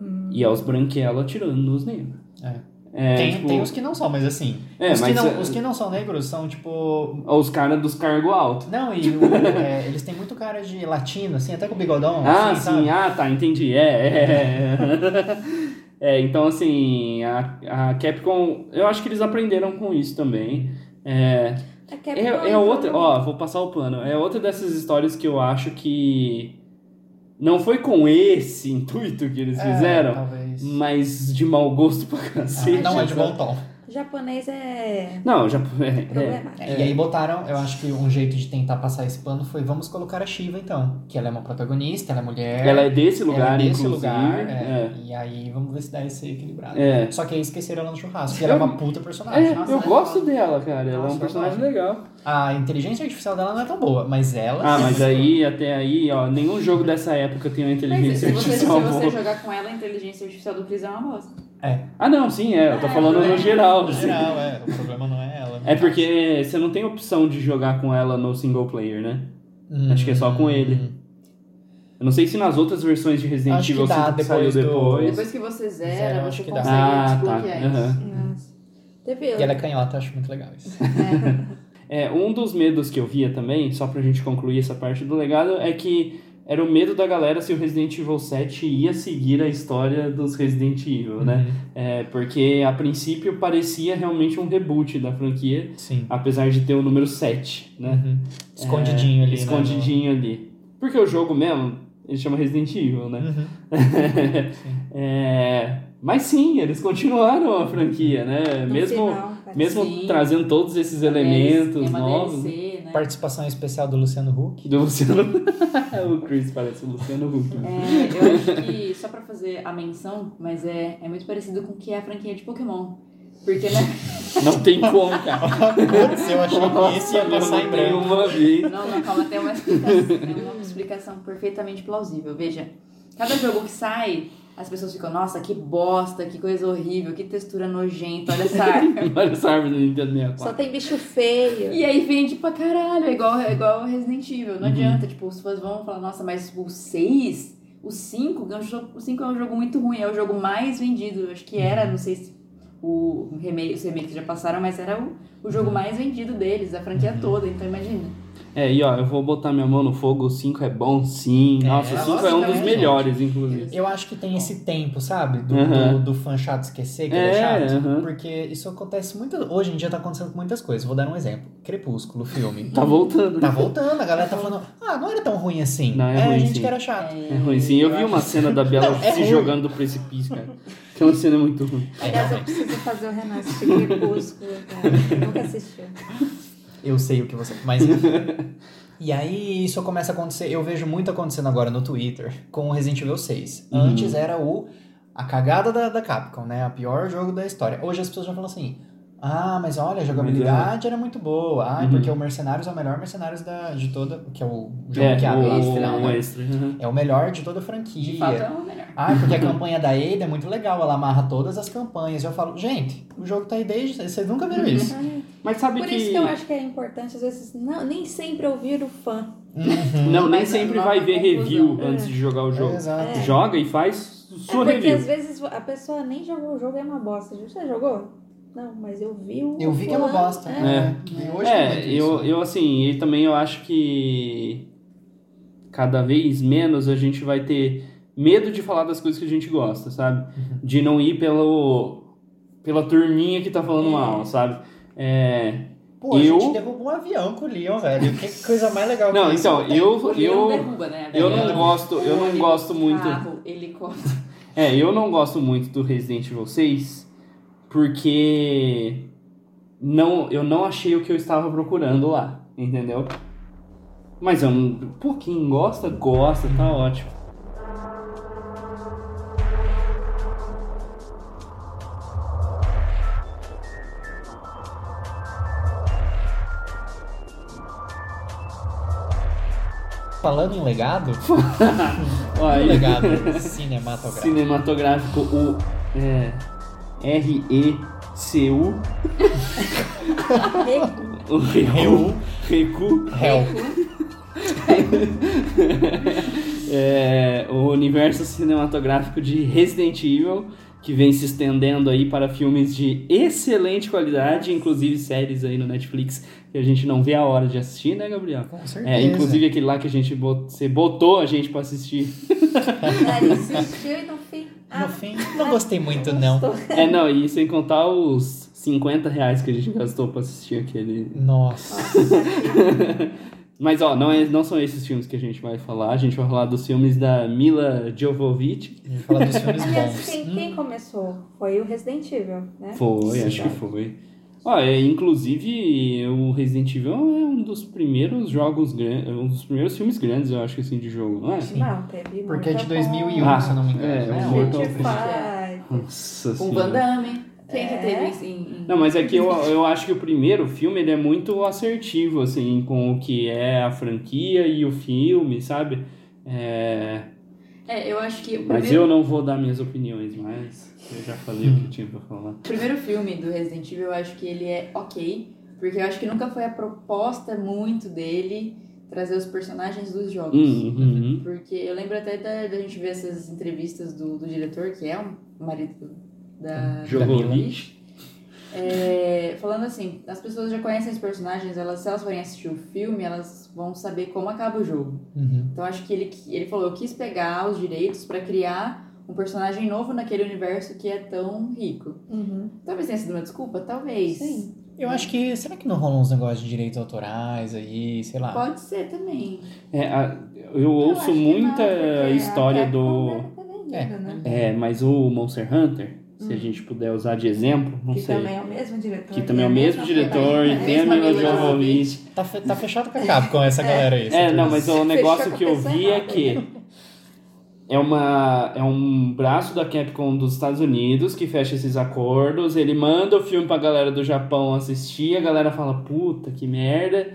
Hum.
E é os branquelos atirando nos negros.
É.
É,
tem,
tipo,
tem os que não são, mas assim.
É,
os, que
mas,
não,
é-
os que não são negros são tipo.
os caras dos cargo alto.
Não, e o- é, eles têm muito cara de latino, assim, até com bigodão.
Ah,
assim,
sim,
sabe?
ah, tá, entendi. É, é. É, então assim, a, a Capcom, eu acho que eles aprenderam com isso também. É,
A Capcom
é, é outra, ó, vou passar o pano. É outra dessas histórias que eu acho que não foi com esse intuito que eles
É,
fizeram,
talvez.
Mas de mau gosto pra
Ah,
cacete.
não é de
sabe?
bom tom.
Japonês é
Não, já. É, é.
E aí botaram, eu acho que um jeito de tentar passar esse pano foi vamos colocar a Shiva então, que ela é uma protagonista, ela é mulher.
Ela é desse lugar,
ela é desse
inclusive.
lugar, é,
é.
E aí vamos ver se dá esse equilibrado.
É.
Só que aí esqueceram ela no churrasco. E ela é uma puta personagem.
É,
Nossa,
eu
né?
gosto dela, cara. Ela é um personagem legal.
A inteligência artificial dela não é tão boa, mas ela.
Ah, mas aí, até aí, ó, nenhum jogo dessa época tem uma
Mas
inteligência
se você, se
artificial
você
boa.
jogar com ela, a inteligência artificial do Chris é uma bosta.
É,
Ah, não, sim, é. Eu tô
É,
falando
é.
no geral.
no
assim.
geral, é. O problema não é ela.
É porque você não tem opção de jogar com ela no single player, né?
Hum,
acho que é só com ele. Eu não sei se nas outras versões de Resident
Acho
Evil
dá
5 que saiu
depois do-
depois.
Depois que você
Zero,
zera,
acho
você
que dá.
consegue
Ah, tá.
desbloquear.
Nossa. Teve
E ela é canhota, acho muito legal isso.
É, um dos medos que eu via também, só pra gente concluir essa parte do legado, é que era o medo da galera se o Resident Evil 7 ia seguir a história dos Resident Evil, né?
Uhum.
É, porque a princípio parecia realmente um reboot da franquia,
Sim.
apesar de ter o número 7, né?
Uhum. Escondidinho
É,
ali. né,
Escondidinho ali. Porque o jogo mesmo, ele chama Resident Evil, né?
Uhum.
É, mas sim, eles continuaram a franquia, né?
no
mesmo
final,
mesmo
Sim.
trazendo todos esses elementos
É
novos.
Né?
Participação especial do Luciano Huck.
Do Luciano. o Chris parece o Luciano Huck.
É, eu acho que, só pra fazer a menção, mas é, é muito parecido com o que é a franquia de Pokémon. Porque, né?
Não tem como, cara.
Putz, eu achei que esse ia passar em branco.
uma vez.
Não, não, calma, tem uma explicação. Tem uma explicação perfeitamente plausível. Veja, cada jogo que sai, as pessoas ficam, nossa, que bosta, que coisa horrível, que textura nojenta, olha essa árvore.
Olha essa árvore do Nintendo
Só
64.
tem bicho feio.
E aí vende pra caralho, é igual, é igual Resident Evil.
Uhum.
Não adianta, tipo, os fãs vão falar, nossa, mas o 6, o 5, é o 5 é um jogo muito ruim, é o jogo mais vendido. Acho que era, não sei se o remake, os remakes já passaram, mas era o, o jogo mais vendido deles, a franquia toda, então imagina.
É, e ó, eu vou botar minha mão no fogo. O 5 é bom, sim.
É,
Nossa, o 5 é um dos melhores, inclusive.
Eu acho que tem esse tempo, sabe? Do,
Aham.
do, do fã chato esquecer, que
É,
ele é chato. Porque isso acontece muito. Hoje em dia tá acontecendo com muitas coisas. Vou dar um exemplo. Crepúsculo, filme.
Tá voltando.
Tá voltando, a galera tá falando, ah, não era tão ruim assim.
Não, é
é
ruim,
a gente
sim.
que era chato.
É ruim, sim. Eu vi uma cena da Bela
Não, é
se
ruim.
jogando do precipício, cara. Aquela cena é muito ruim.
Aliás, eu preciso fazer o Renan assistir Crepúsculo, cara. Nunca assistiu.
Eu sei o que você. Mas. e aí isso começa a acontecer. Eu vejo muito acontecendo agora no Twitter com o Resident Evil 6.
Uhum.
Antes era o. A cagada da, da Capcom, né? O pior jogo da história. Hoje as pessoas já falam assim. Ah, mas olha, a jogabilidade era muito boa. Ah,
Uhum.
porque o Mercenários é o melhor Mercenários da, de toda. Que é o jogo
É,
que abre
o,
o final,
o
né?
extra. uhum.
É o melhor de toda a franquia.
De fato, é o melhor.
Ah, porque a campanha da Ada é muito legal, ela amarra todas as campanhas. Eu falo, gente, o jogo tá aí desde. Vocês nunca viram isso.
Mas sabe
Por
que.
isso que eu acho que é importante, às vezes, não, nem sempre ouvir o fã.
Não, nem sempre vai
é
ver
conclusão.
review
É.
antes de jogar o jogo.
Exato.
Joga e faz
É
sua
porque
review.
às vezes a pessoa nem jogou o jogo é uma bosta. Você jogou? Não, mas eu vi o.
Eu vi que é uma bosta.
é.
né? E hoje
É, eu,
isso.
eu assim, e também eu acho que cada vez menos a gente vai ter medo de falar das coisas que a gente gosta, sabe?
Uhum.
De não ir pelo pela turminha que tá falando
É.
mal, sabe? É,
Pô, a
eu-
gente derrubou um avião com o Leon, velho. Que coisa mais legal
Não, então, eu eu
derruba, né?
eu não gosto, eu não gosto muito.
Carro, helicóptero.
É, eu não gosto muito do Resident Evil 6 porque não, eu não achei o que eu estava procurando lá, entendeu? Mas eu, não- pô, quem gosta, gosta, tá ótimo.
Falando em legado,
Ó,
o
aí-
legado cinematográfico.
cinematográfico, o é, R-E-C-U, o Recu, Recu,
Hell.
é, o universo cinematográfico de Resident Evil, que vem se estendendo aí para filmes de excelente qualidade, inclusive séries aí no Netflix que a gente não vê a hora de assistir, né, Gabriel?
Com certeza.
É, inclusive aquele lá que a gente bot, você botou a gente pra assistir.
Assistiu e no fim.
No fim, não gostei muito, não.
É, não, e sem contar os 50 reais que a gente gastou pra assistir aquele.
Nossa.
Mas ó, não, é, não são esses filmes que a gente vai falar, a gente vai falar dos filmes da Mila Jovovich.
A gente fala dos filmes
Aliás,
bons.
quem, quem começou foi o Resident Evil, né?
Foi,
Sim.
acho que foi. Ó, é, inclusive o Resident Evil é um dos primeiros jogos grandes, um dos primeiros filmes grandes, eu acho assim, de jogo, não é?
Não, teve
Porque é de
Mortal
2001,
Ah,
se eu não me engano.
é,
né?
o Mortal Kombat. Nossa
Com
senhora.
Van Damme. Quem que
É.
teve isso em... em-
Não, mas é que eu, eu acho que o primeiro filme ele é muito assertivo, assim, com o que é a franquia e o filme, sabe? É,
É, eu acho que o
mas
primeiro,
eu não vou dar minhas opiniões, mas eu já falei o que eu tinha pra falar.
o primeiro filme do Resident Evil, eu acho que ele é ok. Porque eu acho que nunca foi a proposta muito dele trazer os personagens dos jogos.
Hum, uhum.
Porque eu lembro até da, da gente ver essas entrevistas do, do diretor, que é o marido da...
Jovovich.
É, falando assim, as pessoas já conhecem os personagens, elas, se elas forem assistir o filme, elas vão saber como acaba o jogo.
Uhum.
Então acho que ele, ele falou, eu quis pegar os direitos pra criar um personagem novo naquele universo que é tão rico.
Uhum.
Talvez tenha sido uma desculpa, talvez.
Sim.
Eu acho que. Será que não rolam uns negócios de direitos autorais aí, sei lá?
Pode ser também.
É, a- eu
Eu
ouço muita
não,
história do.
ter vendido, né?
É, mas o Monster Hunter, se a gente puder usar de exemplo, não
que
sei.
também é o mesmo diretor.
que
tem
também é
a
o mesmo
mesma
diretor e tem a Mila Jovovich.
Tá, fe- tá fechado com a Capcom essa galera aí.
É, não, mas o negócio que eu vi é que é, uma, é um braço da Capcom dos Estados Unidos que fecha esses acordos. Ele manda o filme pra galera do Japão assistir, a galera fala, puta, que merda.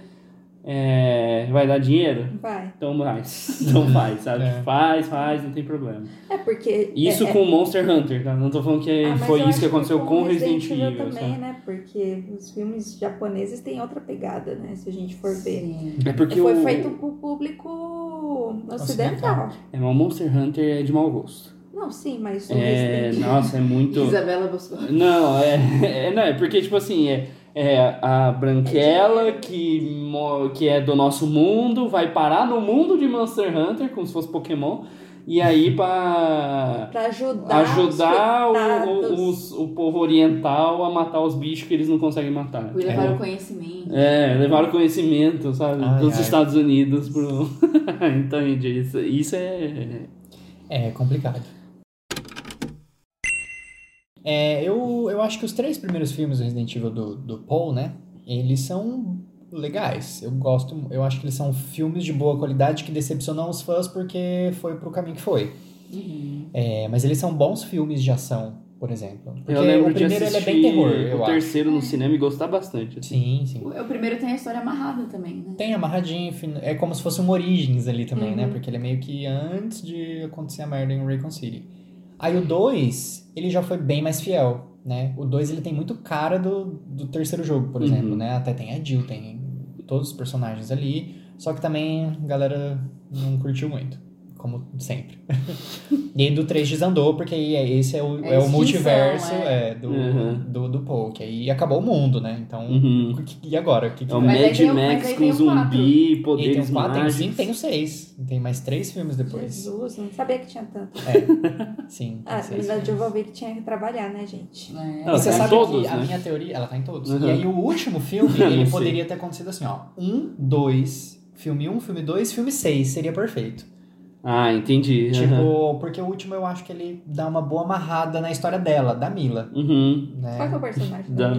É, vai dar dinheiro?
Vai.
Então faz. Então faz, sabe?
É.
Faz, faz, não tem problema.
É porque.
Isso
é,
com Monster Hunter, tá? Não tô falando que
Ah, mas
foi isso que aconteceu com Resident Evil.
também,
sabe?
né? Porque os filmes japoneses têm outra pegada, né? Se a gente for ver.
É porque
foi
o...
feito pro público ocidental.
Ocidental.
É, mas o Monster Hunter é de mau gosto.
Não, sim, mas o
É,
Resident Evil-
nossa, é muito...
Isabela Bosco.
Não, é, é, não, é porque, tipo assim, é, é a Branquela que, mo- que é do nosso mundo, vai parar no mundo de Monster Hunter, como se fosse Pokémon, e aí pra
Pra ajudar,
ajudar
os
o, o, os- o povo oriental a matar os bichos que eles não conseguem matar.
Fui levar
É.
o conhecimento.
É, levaram conhecimento, sabe,
Ai,
dos
ai.
Estados Unidos pro... Entende? Isso, isso é...
É complicado. É, eu, eu acho que os três primeiros filmes do Resident Evil do, do Paul, né? Eles são legais. Eu gosto, eu acho que eles são filmes de boa qualidade que decepcionam os fãs porque foi pro caminho que foi.
Uhum.
É, mas eles são bons filmes de ação, por exemplo. Porque
eu lembro
o primeiro
de
ele é bem terror, eu
o
acho.
terceiro no cinema e gostar bastante. assim.
Sim, sim.
O, o primeiro tem a história amarrada também, né?
Tem amarradinho, é como se fosse um Origins ali também, né?
Uhum.
Porque ele é meio que antes de acontecer a merda em Raycon City. Aí o 2, ele já foi bem mais fiel, né? O 2, ele tem muito cara do, do terceiro jogo, por
Uhum.
exemplo, né? Até tem a Jill, tem todos os personagens ali, só que também a galera não curtiu muito, como sempre. e aí do 3 desandou, porque aí é- esse é o,
É
é o multiverso
é.
é, do,
Uhum.
do, do Paul, que aí acabou o mundo, né? Então,
Uhum.
que- e agora? O que, que
É o Mad
o-
Max com zumbi,
e tem
poderes
o 4, tem o
mágicos.
5, tem o 6. Tem mais três filmes depois.
Jesus, não sabia que tinha tanto.
É. Sim,
Ah, a. Mila Jovovich tinha que trabalhar, né, gente?
É.
Não,
Você
tá em
sabe
todos,
que a
né?
minha teoria, ela tá em todos.
Uhum.
E aí o último filme, ele poderia ter acontecido assim, ó. Um, dois, filme um, filme dois, filme seis. Seria perfeito.
Ah, entendi.
Tipo,
Aham.
porque o último eu acho que ele dá uma boa amarrada na história dela, da Mila.
Uhum.
Qual que é o
Né?
personagem?
Da?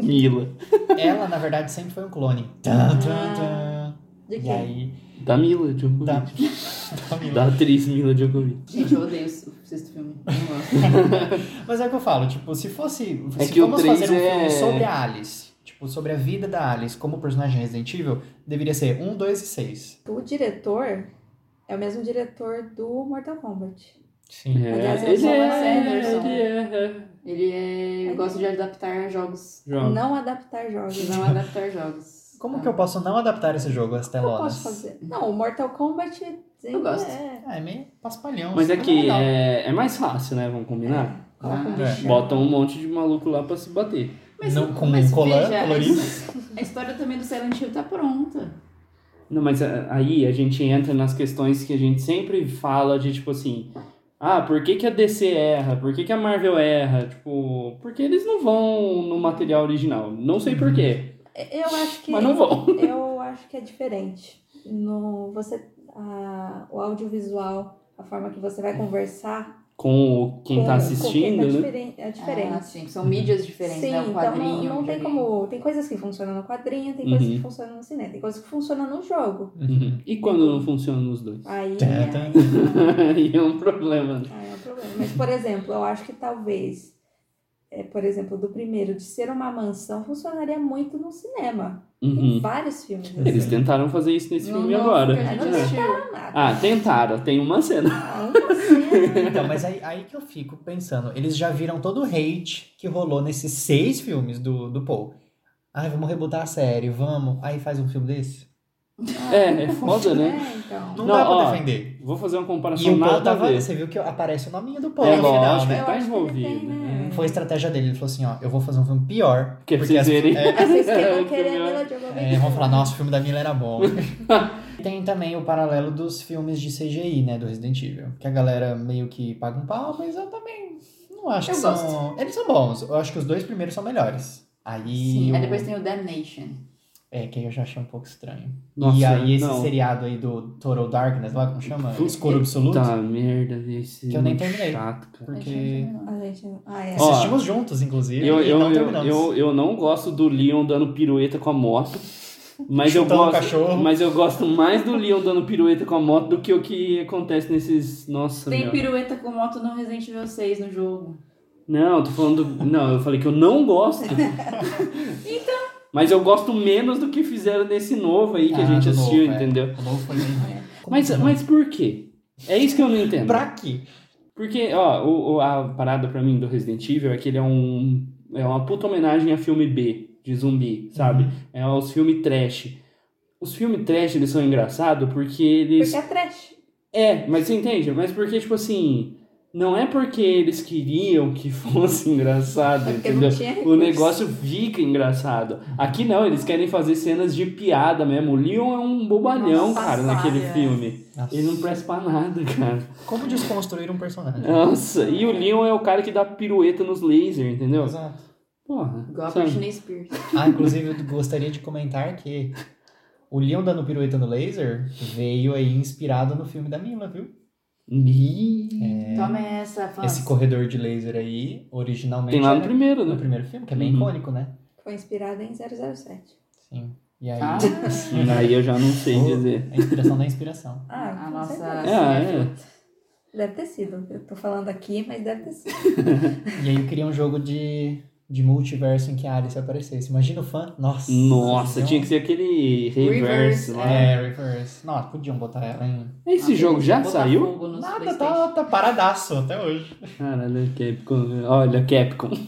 Mila.
Ela, na verdade, sempre foi um clone. Tan, tan, tan.
De
E
quem?
aí.
Da Mila Djokovic.
Da,
Da,
da Mila.
atriz Mila Djokovic.
Gente, eu odeio o sexto filme.
Mas é o que eu falo, tipo, se fosse.
É
se
que o
vamos
três
fazer um
é-
filme sobre a Alice, tipo, sobre a vida da Alice como personagem Resident Evil, deveria ser um, dois e seis.
O diretor é o mesmo diretor do Mortal Kombat.
Sim.
É,
Aliás, eu
ele
sou uma
é, ele é.
Ele é. gosta de adaptar jogos.
Joga.
Não adaptar jogos.
Não adaptar jogos.
Como que eu posso não adaptar esse jogo às
Eu
telonas?
posso fazer. Não, o Mortal Kombat.
Eu gosto.
É.
Ah, é meio paspalhão.
Mas é
assim,
que
legal.
é, é mais fácil, né? Vamos combinar?
Um
Ah,
é.
Botam um monte de maluco lá pra se bater.
Mas,
Não, com
mas veja,
colorido?
A história também do Silent Hill tá pronta.
Não, mas ah, aí a gente entra nas questões que a gente sempre fala de tipo assim. Ah, por que, que a DC erra? Por que, que a Marvel erra? Tipo, porque eles não vão no material original. Não sei por quê.
Eu acho que.
Mas não vão.
Eu acho que é diferente. No, você, a, o audiovisual, a forma que você vai conversar.
Com o- quem
com-
tá
com
assistindo,
tá
né?
é diferente.
Ah, sim. São mídias diferentes,
Sim,
né? O
então
quadrinho.
não, não
o
tem como. Tem coisas que funcionam no quadrinho, tem coisas
Uhum.
que funcionam no cinema, tem coisas que funcionam no jogo.
Uhum. E quando não funciona nos dois?
Aí,
Tá, tá.
aí é um problema. né?
aí é um problema. Mas, por exemplo, eu acho que talvez, é, por exemplo, do primeiro, de ser uma mansão, funcionaria muito no cinema. Tem
Uhum.
vários filmes assim.
Eles tentaram fazer isso nesse
No
filme agora.
que a gente
Não
É.
tentaram nada.
Ah, tentaram. Tem uma cena.
Ah, uma cena.
Então, mas aí, aí que eu fico pensando. Eles já viram todo o hate que rolou nesses seis filmes do, do Paul. Ai, vamos rebutar a série, vamos. Aí faz um filme desse.
É, é foda, né?
É, então.
Não,
Não,
dá pra
ó,
defender.
Vou fazer uma
E
comparação
o Paul
nada a
tava.
ver.
Você viu que aparece o nominho do Paul
É
no final,
lógico,
né?
ele tá
acho que ele
envolvido.
tem, né?
né?
Foi a estratégia dele. Ele falou assim: ó, eu vou fazer um filme pior.
Porque pra vocês
as-
verem.
é,
Ah, Vocês que
É,
vão querer a Mila Jovovich.
É, vamos falar, nossa, o filme da Mila era bom. Tem também o paralelo dos filmes de CGI, né, do Resident Evil. Que a galera meio que paga um pau, mas eu também não acho que
Eu
são... Eles são bons. Eu acho que os dois primeiros são melhores. Aí...
Sim.
o-
Aí depois tem o Damnation.
É, que aí eu já achei um pouco estranho.
Nossa,
e aí esse
não.
seriado aí do Total Darkness, lá como chama? Escuro Absoluto.
Tá, merda, esse
Que eu nem
muito
terminei.
chato, cara.
Porque
A gente. Ah, é.
Ó,
assistimos juntos, inclusive,
Eu,
e
eu,
não
eu,
terminamos.
eu, eu não gosto do Leon dando pirueta com a moto. Mas eu, gosto,
cachorro.
mas eu gosto mais do Leon dando pirueta com a moto do que o que acontece nesses. Nossa,
Tem
meu.
pirueta com moto no Resident Evil 6 no jogo.
Não, tô falando. Não, eu falei que eu não gosto.
Então.
Mas eu gosto menos do que fizeram nesse novo aí que a
Ah,
gente
do
assistiu,
novo, é.
entendeu?
O novo foi bem...
Mas, mas por quê? É isso que eu não entendo.
Pra quê?
Porque, ó, o, o- a parada pra mim do Resident Evil é que ele é um. É uma puta homenagem a filme B, de zumbi, sabe?
Uhum.
É aos filmes trash. Os filmes trash, eles são engraçados porque eles.
Porque é trash.
É, mas você entende? Mas porque, tipo assim. Não é porque eles queriam que fosse engraçado,
É porque
entendeu?
não tinha
O negócio fica engraçado. Aqui não, eles querem fazer cenas de piada mesmo. O Leon é um bobalhão,
Nossa,
cara, naquele
é.
filme.
Nossa.
Ele não presta pra nada, cara.
Como desconstruir um personagem?
Nossa, e o Leon é o cara que dá pirueta nos lasers, entendeu?
Exato.
Porra.
Igual a? Britney Spears.
Ah, inclusive eu gostaria de comentar que o Leon dando pirueta no laser veio aí inspirado no filme da Mila, viu?
Ih,
Toma essa, fã.
Esse corredor de laser aí, originalmente
Tem lá no primeiro,
no
né?
primeiro filme, que é bem
Uhum.
icônico, né?
Foi inspirada em 007.
Sim. E aí,
Ah.
Aí eu já não sei dizer.
a inspiração da inspiração.
Ah,
A nossa
certeza.
É,
cinéfila.
Deve ter sido. Eu tô falando aqui, mas deve ter sido.
E aí eu queria um jogo de, de multiverso em que a Alice aparecesse. Imagina o fã. Nossa.
Nossa,
Não.
tinha que ser aquele reverse
Reverse,
lá.
É, reverse. Nossa, podiam botar ela em...
Esse
Nossa,
jogo já saiu?
Nada, tá, tá paradaço até hoje.
Caralho, Capcom. Olha, Capcom.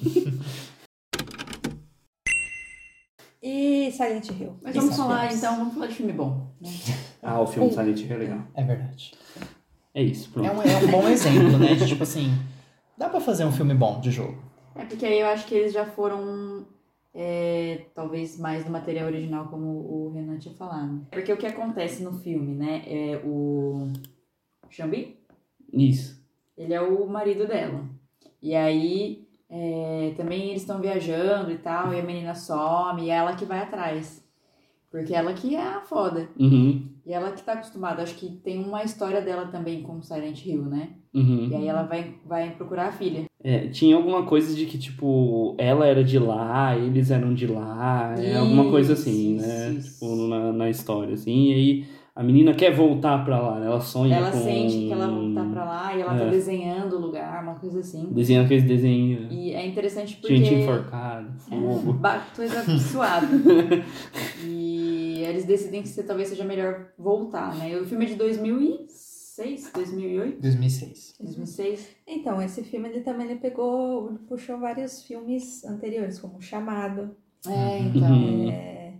E Silent Hill.
Mas vamos
Isso,
falar, então, vamos falar de filme bom. né?
Ah, o filme Silent Hill é legal.
É verdade.
É isso, pronto.
É um, é um bom exemplo, né? De tipo assim, dá pra fazer um filme bom de jogo.
É porque aí eu acho que eles já foram, é, talvez, mais do material original, como o Renan tinha falado. Porque o que acontece no filme, né? É o Xambi,
Isso.
ele é o marido dela. E aí, é, também eles estão viajando e tal, e a menina some, e é ela que vai atrás. Porque ela que é a foda.
Uhum.
E ela que tá acostumada, acho que tem uma história dela também com Silent Hill, né?
Uhum.
E aí ela vai, vai procurar a filha.
É, tinha alguma coisa de que, tipo, ela era de lá, eles eram de lá, é, alguma coisa assim,
Isso,
né?
isso.
Tipo, na, na história, assim. E aí a menina quer voltar pra lá, né? Ela sonha
Ela
com...
sente que ela tá pra lá e ela tá
É.
desenhando o lugar, uma coisa assim.
Desenhando aqueles desenhos.
E é interessante porque.
Gente enforcada, fogo.
Ba- coisa suave. e eles decidem que talvez seja melhor voltar, né? O filme é de 2006, 2008,
2006.
2006.
Então, esse filme ele também ele pegou, puxou vários filmes anteriores, como O Chamado.
É, então.
Uhum.
É...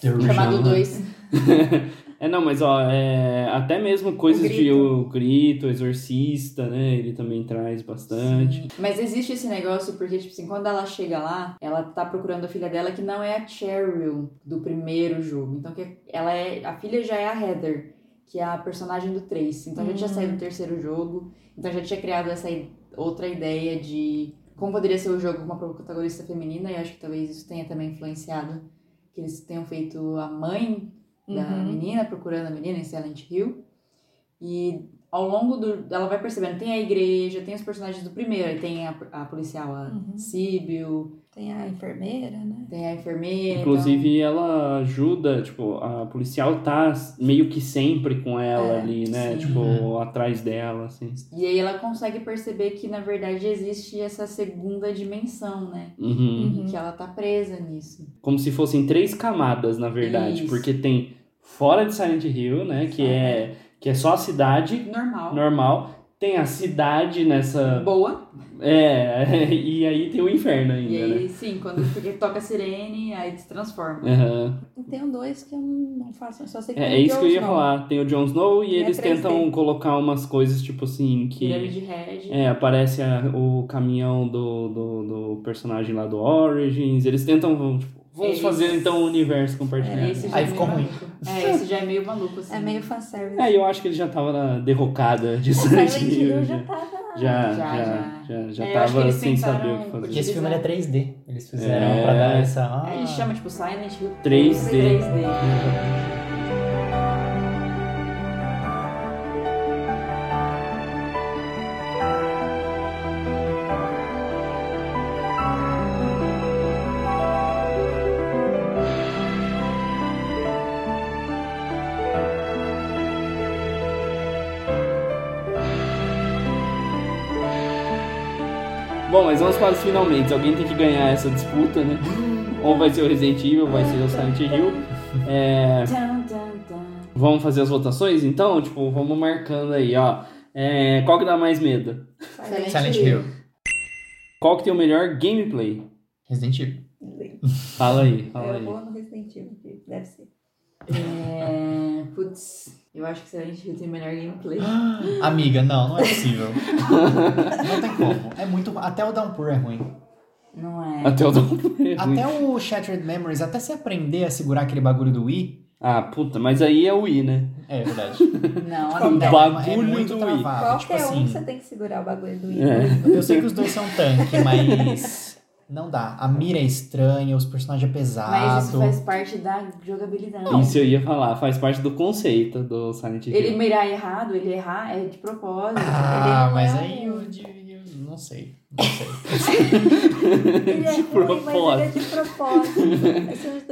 Chamado.
Chamado 2.
É, não, mas ó, é, até mesmo coisas
O
de
Grito.
O Grito, o Exorcista, né? Ele também traz bastante.
Mas existe esse negócio porque, tipo assim, quando ela chega lá, ela tá procurando a filha dela que não é a Cheryl do primeiro jogo. Então, que ela é. A filha já é a Heather, que é a personagem do 3. Então já tinha saído o terceiro jogo. Então já tinha criado essa outra ideia de como poderia ser o jogo com uma protagonista feminina. E acho que talvez isso tenha também influenciado que eles tenham feito a mãe da
Uhum.
menina, procurando a menina em Silent Hill. E ao longo do. Ela vai percebendo, tem a igreja, tem os personagens do primeiro, tem a, a policial, a
Uhum.
Sibyl,
Tem a enfermeira, né?
tem a enfermeira.
Inclusive, ela ajuda, tipo, a policial tá meio que sempre com ela
É,
ali, né?
sim.
Tipo, atrás dela, assim.
então- e aí ela consegue perceber que, na verdade, existe essa segunda dimensão, né?
Uhum.
E que ela tá presa nisso.
Como se fossem três camadas, na verdade.
Isso.
Porque tem fora de Silent Hill, né? Que é, que é só a cidade
Normal.
normal. Tem a cidade nessa.
Boa.
É, e aí tem o inferno ainda,
E
né?
aí, sim, quando porque toca a sirene, aí se transforma.
E tem um dois que eu não faço, eu só sei que
É,
tem
é isso que eu ia
Snow.
falar. Tem o Jon Snow e
E é
eles
3D.
tentam colocar umas coisas, tipo assim, que.
Pirâmide Red.
É, aparece a- o caminhão do, do, do personagem lá do Origins. Eles tentam, tipo, vamos
Eles-
fazer então o universo compartilhado.
É, esse já
Aí
é
ficou
meio
ruim.
É, esse já é meio maluco, assim.
É meio fanservice.
É, eu acho que ele já tava na derrocada de Silent Hill. Já.
já tava...
Já, já,
já,
já,
É, eu acho que
tava
eles
sem saber o
tentaram-
que
Porque
fazer.
esse filme ele é 3D. Eles fizeram
É.
pra dar essa. Ah,
Aí chama tipo Silent Hill
3D.
3D.
Bom, mas vamos para os finalmente. Alguém tem que ganhar essa disputa, né? Ou vai ser o Resident Evil, ou vai ser o Silent Hill. É. Vamos fazer as votações, então? Tipo, vamos marcando aí, ó. É, qual que dá mais medo?
Silent Hill.
Qual que tem o melhor gameplay?
Resident Evil.
Fala aí, fala
Eu
aí.
vou no Resident Evil, deve ser.
É... Putz, eu acho que Silent Hill tem melhor gameplay.
Amiga, não, não é possível. não tem como. É muito. Até o Downpour é ruim.
Não é?
Até o Downpour.
Até o Shattered Memories, até se aprender a segurar aquele bagulho do Wii.
Ah, puta, mas aí é o Wii, né?
É verdade.
Não,
O
amiga.
é
bagulho
muito
do Wii.
travado. Tipo
Qualquer um
assim,
você tem que segurar o bagulho do Wii.
É.
eu sei que os dois são tanque, mas. Não dá. A mira é estranha, os personagens é pesado.
Mas isso faz parte da jogabilidade.
Isso eu ia falar, faz parte do conceito do Silent Hill.
Ele mirar errado, ele errar é de propósito.
Ah,
ele não
mas
é
aí
um-
eu, de- eu não sei. Não sei.
Ele é
De
ruim, mas ele é de propósito.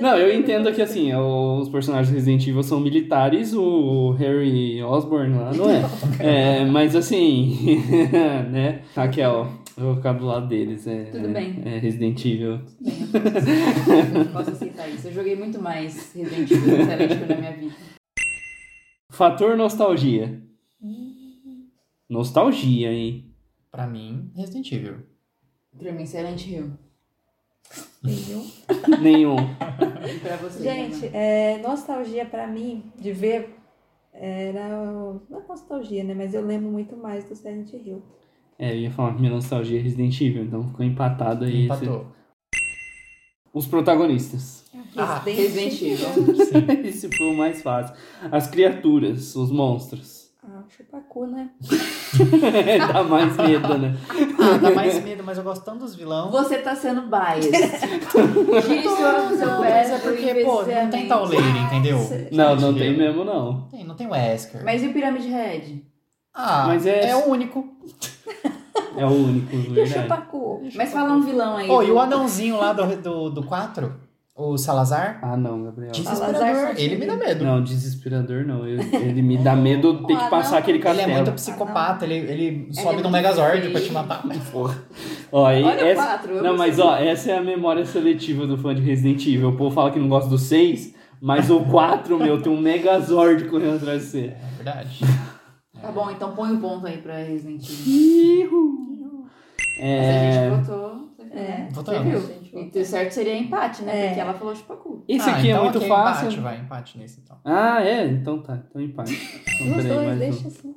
Não
Não, eu entendo que assim, os personagens Resident Evil são militares, o Harry Osborn lá não é. É, mas assim, né? Raquel, eu vou ficar do lado deles. É,
Tudo bem.
É Resident Evil.
Bem, eu posso, posso aceitar isso. Eu joguei muito mais Resident Evil do que Silent Hill na minha vida.
Fator nostalgia. Nostalgia, hein?
Pra mim, Resident Evil.
Pra mim, Silent Hill.
Nenhum.
Nenhum.
E pra você?
Gente, é, nostalgia pra mim de ver era. Não é nostalgia, né? Mas eu lembro muito mais do Silent Hill.
É, eu ia falar que minha nostalgia é Resident Evil, então ficou empatado aí. esse-
Empatou.
Os protagonistas.
Ah,
Resident Evil.
Esse foi o mais fácil. As criaturas, os monstros.
Ah, chupacu, né?
Dá mais medo, né?
Ah, dá mais medo, mas eu gosto tanto dos vilões.
Você tá sendo biased. Gire sua do seu
mas é porque, pô, não tem Tauleiro, entendeu?
Não, não tem mesmo, não.
Tem, não tem Wesker.
Mas e o Pyramid Head?
Ah,
Mas é-
é... o único.
É o único,
E o
verdade.
chupacu?
Mas fala um vilão aí.
Oh, e o anãozinho lá do, do, do 4? O Salazar?
Ah, não, Gabriel.
Salazar
Desesperador. Ele me dá medo.
Não, desesperador não. Ele, ele me dá medo de ter que
Ah,
passar aquele
Ele é
castelo.
muito psicopata, ele, ele sobe
é
no Megazord
feio.
pra te matar.
Porra. Ó, e
Olha o
essa...
quatro,
Não, mas ó, essa é a memória seletiva do fã de Resident Evil. O povo fala que não gosta do 6, mas o 4, meu, tem um Megazord correndo atrás de você.
É verdade.
Tá bom, então põe um ponto aí pra Resident Evil. Mas a
É...
gente votou.
É.
Você viu? E o certo seria empate, né?
É.
Porque ela falou chupacu.
Ah,
aqui
então
é muito
ok,
fácil.
Empate, vai, empate nesse então.
Ah, é? Então tá. Então empate. Então,
Os dois,
um.
deixa assim.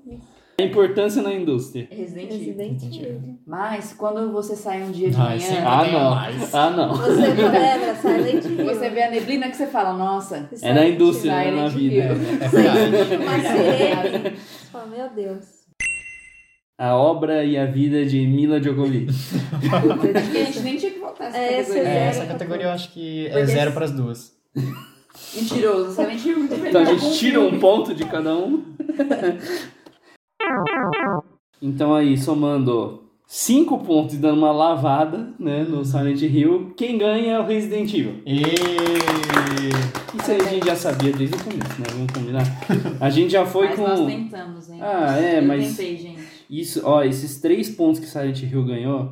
A importância na indústria.
Resident Evil.
Resident Evil.
Mas quando você sai um dia de
Ah,
manhã,
Ah, não.
mais.
Ah, não.
Você lembra Silent Hill?
você vê a neblina que você fala, nossa,
É na indústria, não é na
Silent
vida.
Hill.
É verdade.
Uma sirene. Você fala, meu Deus.
A obra e a vida de Mila Djokovic.
Acho que a gente nem tinha que voltar essa
É,
categoria.
É, essa categoria eu acho que é
Porque-
zero pras duas.
Mentiroso, Silent Hill é muito melhor.
Então a gente tira um ponto de cada um. Então aí, somando cinco pontos e dando uma lavada né, no Silent Hill, quem ganha é o Resident Evil.
E...
Isso aí a gente já sabia desde o começo, né? Vamos combinar. A gente já foi
Mas
com.
nós tentamos, hein?
Ah, é,
Eu
mas-
tentei, gente.
Isso, ó, esses três pontos que Silent Hill ganhou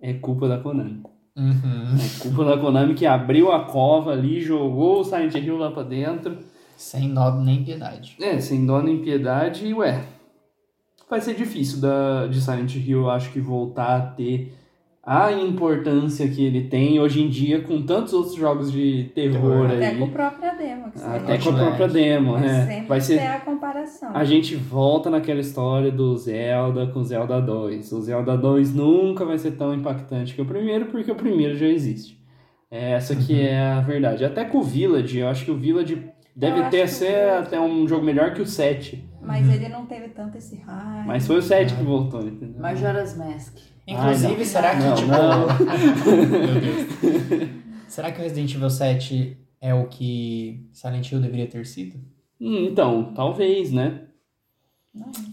é culpa da Konami.
Uhum.
É culpa da Konami que abriu a cova ali, jogou o Silent Hill lá pra dentro.
Sem nó nem piedade.
É, sem dó nem piedade, e ué. Vai ser difícil da, de Silent Hill, eu acho que voltar a ter a importância que ele tem hoje em dia com tantos outros jogos de terror
Terror.
aí.
Até com a própria demo. Que
Até com a própria demo, né?
sempre
Vai ser
ter a comparação.
a gente volta naquela história do Zelda com Zelda 2. O Zelda 2 nunca vai ser tão impactante que o primeiro, porque o primeiro já existe. É, essa que é a verdade. Até com o Village, eu acho que o Village Deve ter ser até um jogo melhor que o 7.
Mas ele não teve tanto esse hype.
Mas foi o 7 que voltou, entendeu?
Majora's Mask.
Inclusive,
Ai, não.
será que,
Não,
tipo...
não.
Meu Deus. Será que o Resident Evil 7 é o que Silent Hill deveria ter sido?
Hum, então, talvez, né?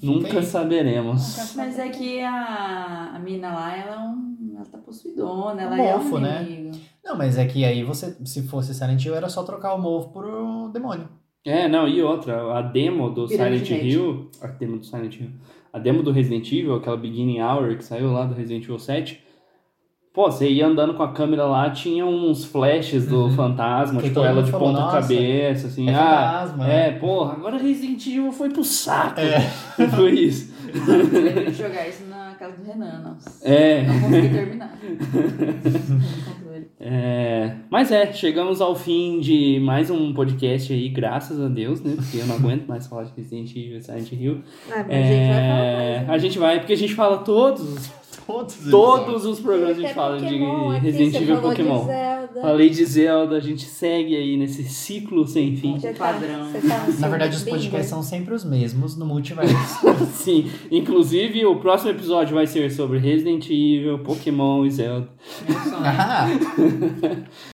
Nunca
aí.
saberemos.
Mas é que a, a mina lá, ela, é um, ela tá possuidona, ela
Mofo,
é um
né?
inimigo.
Não, mas é que aí você, se fosse Silent Hill, era só trocar o Move por o demônio.
É, não, e outra, a demo do
Pirâmide
Silent
Head.
Hill, a demo do Silent Hill, a demo do Resident Evil, aquela Beginning Hour que saiu lá do Resident Evil 7, pô, você ia andando com a câmera lá, tinha uns flashes do
Uhum.
fantasma,
Que
tipo, ela de
falou,
ponta
"Nossa,
cabeça, assim,
é
ah,
fantasma,
é,
né?"
porra, agora Resident Evil foi pro saco.
É.
Foi isso.
Jogar isso na casa do Renan, nossa.
É.
Não consegui terminar.
É, mas é, chegamos ao fim de mais um podcast aí, graças a Deus, né? Porque eu não aguento mais falar de Resident Evil e Silent Hill.
Ah, mas a gente vai falar
É,
mais. né?
a gente vai, porque a gente fala todos,
Todos.
todos os programas a gente fala de
Pokémon aqui,
Resident Evil e
de
Pokémon.
Zelda.
Falei de Zelda, a gente segue aí nesse ciclo sem fim.
Tá-
padrão.
tá
Na verdade, os podcasts são sempre os mesmos no multiverso.
Sim, inclusive o próximo episódio vai ser sobre Resident Evil, Pokémon e Zelda.
Ah,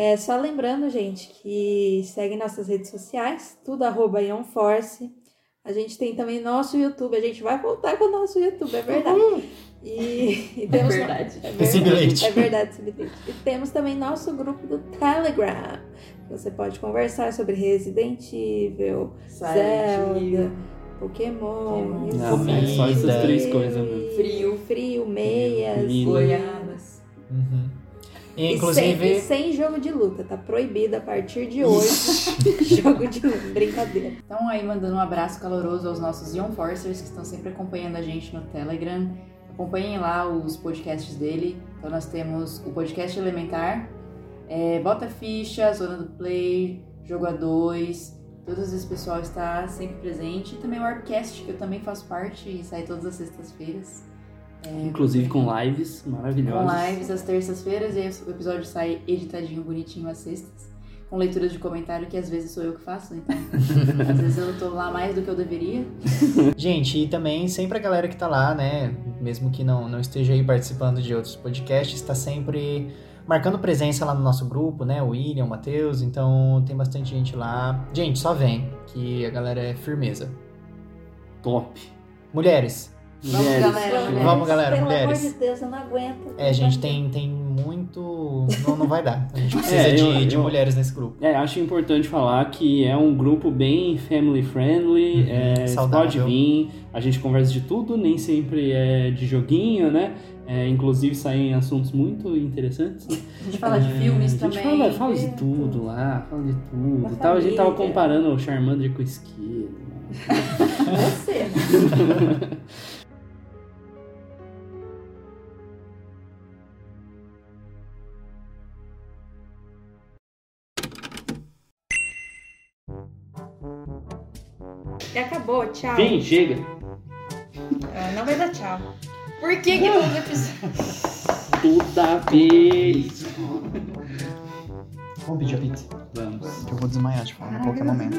É, só lembrando, gente, que segue nossas redes sociais, tudo arroba Ionforce. A gente tem também nosso YouTube, a gente vai voltar com o nosso YouTube, é verdade. E, e temos
verdade.
É
bilhete.
É verdade esse bilhete. E temos também nosso grupo do Telegram. que Você pode conversar sobre Resident Evil,
Silent Hill.
Zelda, Pokémon,
Pokémon.
Não,
é só
essas três coisas mesmo.
Frio.
Frio, meias.
Goiabas.
uhum. E,
E sem,
inclusive,
e sem jogo de luta, tá proibido a partir de hoje jogo de luta, brincadeira.
Então aí mandando um abraço caloroso aos nossos Ion Forcers que estão sempre acompanhando a gente no Telegram. Acompanhem lá os podcasts dele. Então nós temos o podcast Elementar, é, Bota Ficha, Zona do Play, Jogo a 2. Todo esse pessoal está sempre presente. E também o Arpcast, que eu também faço parte e sai todas as sextas-feiras.
Inclusive com lives
Com
maravilhosas.
lives às terças-feiras e o episódio sai editadinho, bonitinho às sextas. Com leituras de comentário que às vezes sou eu que faço, então. às vezes eu tô lá mais do que eu deveria.
gente, e também sempre a galera que tá lá, né? Mesmo que não, não esteja aí participando de outros podcasts, tá sempre marcando presença lá no nosso grupo, né? O William, o Matheus, então tem bastante gente lá. Gente, só vem, que a galera é firmeza.
Top.
Mulheres,
Vamos,
Mulheres.
galera, mulheres.
Vamos, galera,
Pelo
mulheres.
amor de Deus, eu não aguento.
é, gente, tem, tem muito. Não, não vai dar. A gente precisa
É,
de,
eu-
de
eu-
mulheres nesse grupo.
É, acho importante falar que é um grupo bem family friendly,
Uhum,
é,
saudável.
pode vir, a gente conversa de tudo, nem sempre é de joguinho, né? É, inclusive saem assuntos muito interessantes. né?
A gente fala de filmes
a gente
também.
fala, fala de tudo lá, fala de tudo. Tal. A gente tava comparando o Charmander com o Esquilo.
Você, acabou, tchau.
Fim, chega.
Ah, não vai dar tchau. Por que que todo episódio...
Toda vez.
Vamos pedir a pizza.
Vamos.
Que eu vou desmaiar de fome a qualquer momento.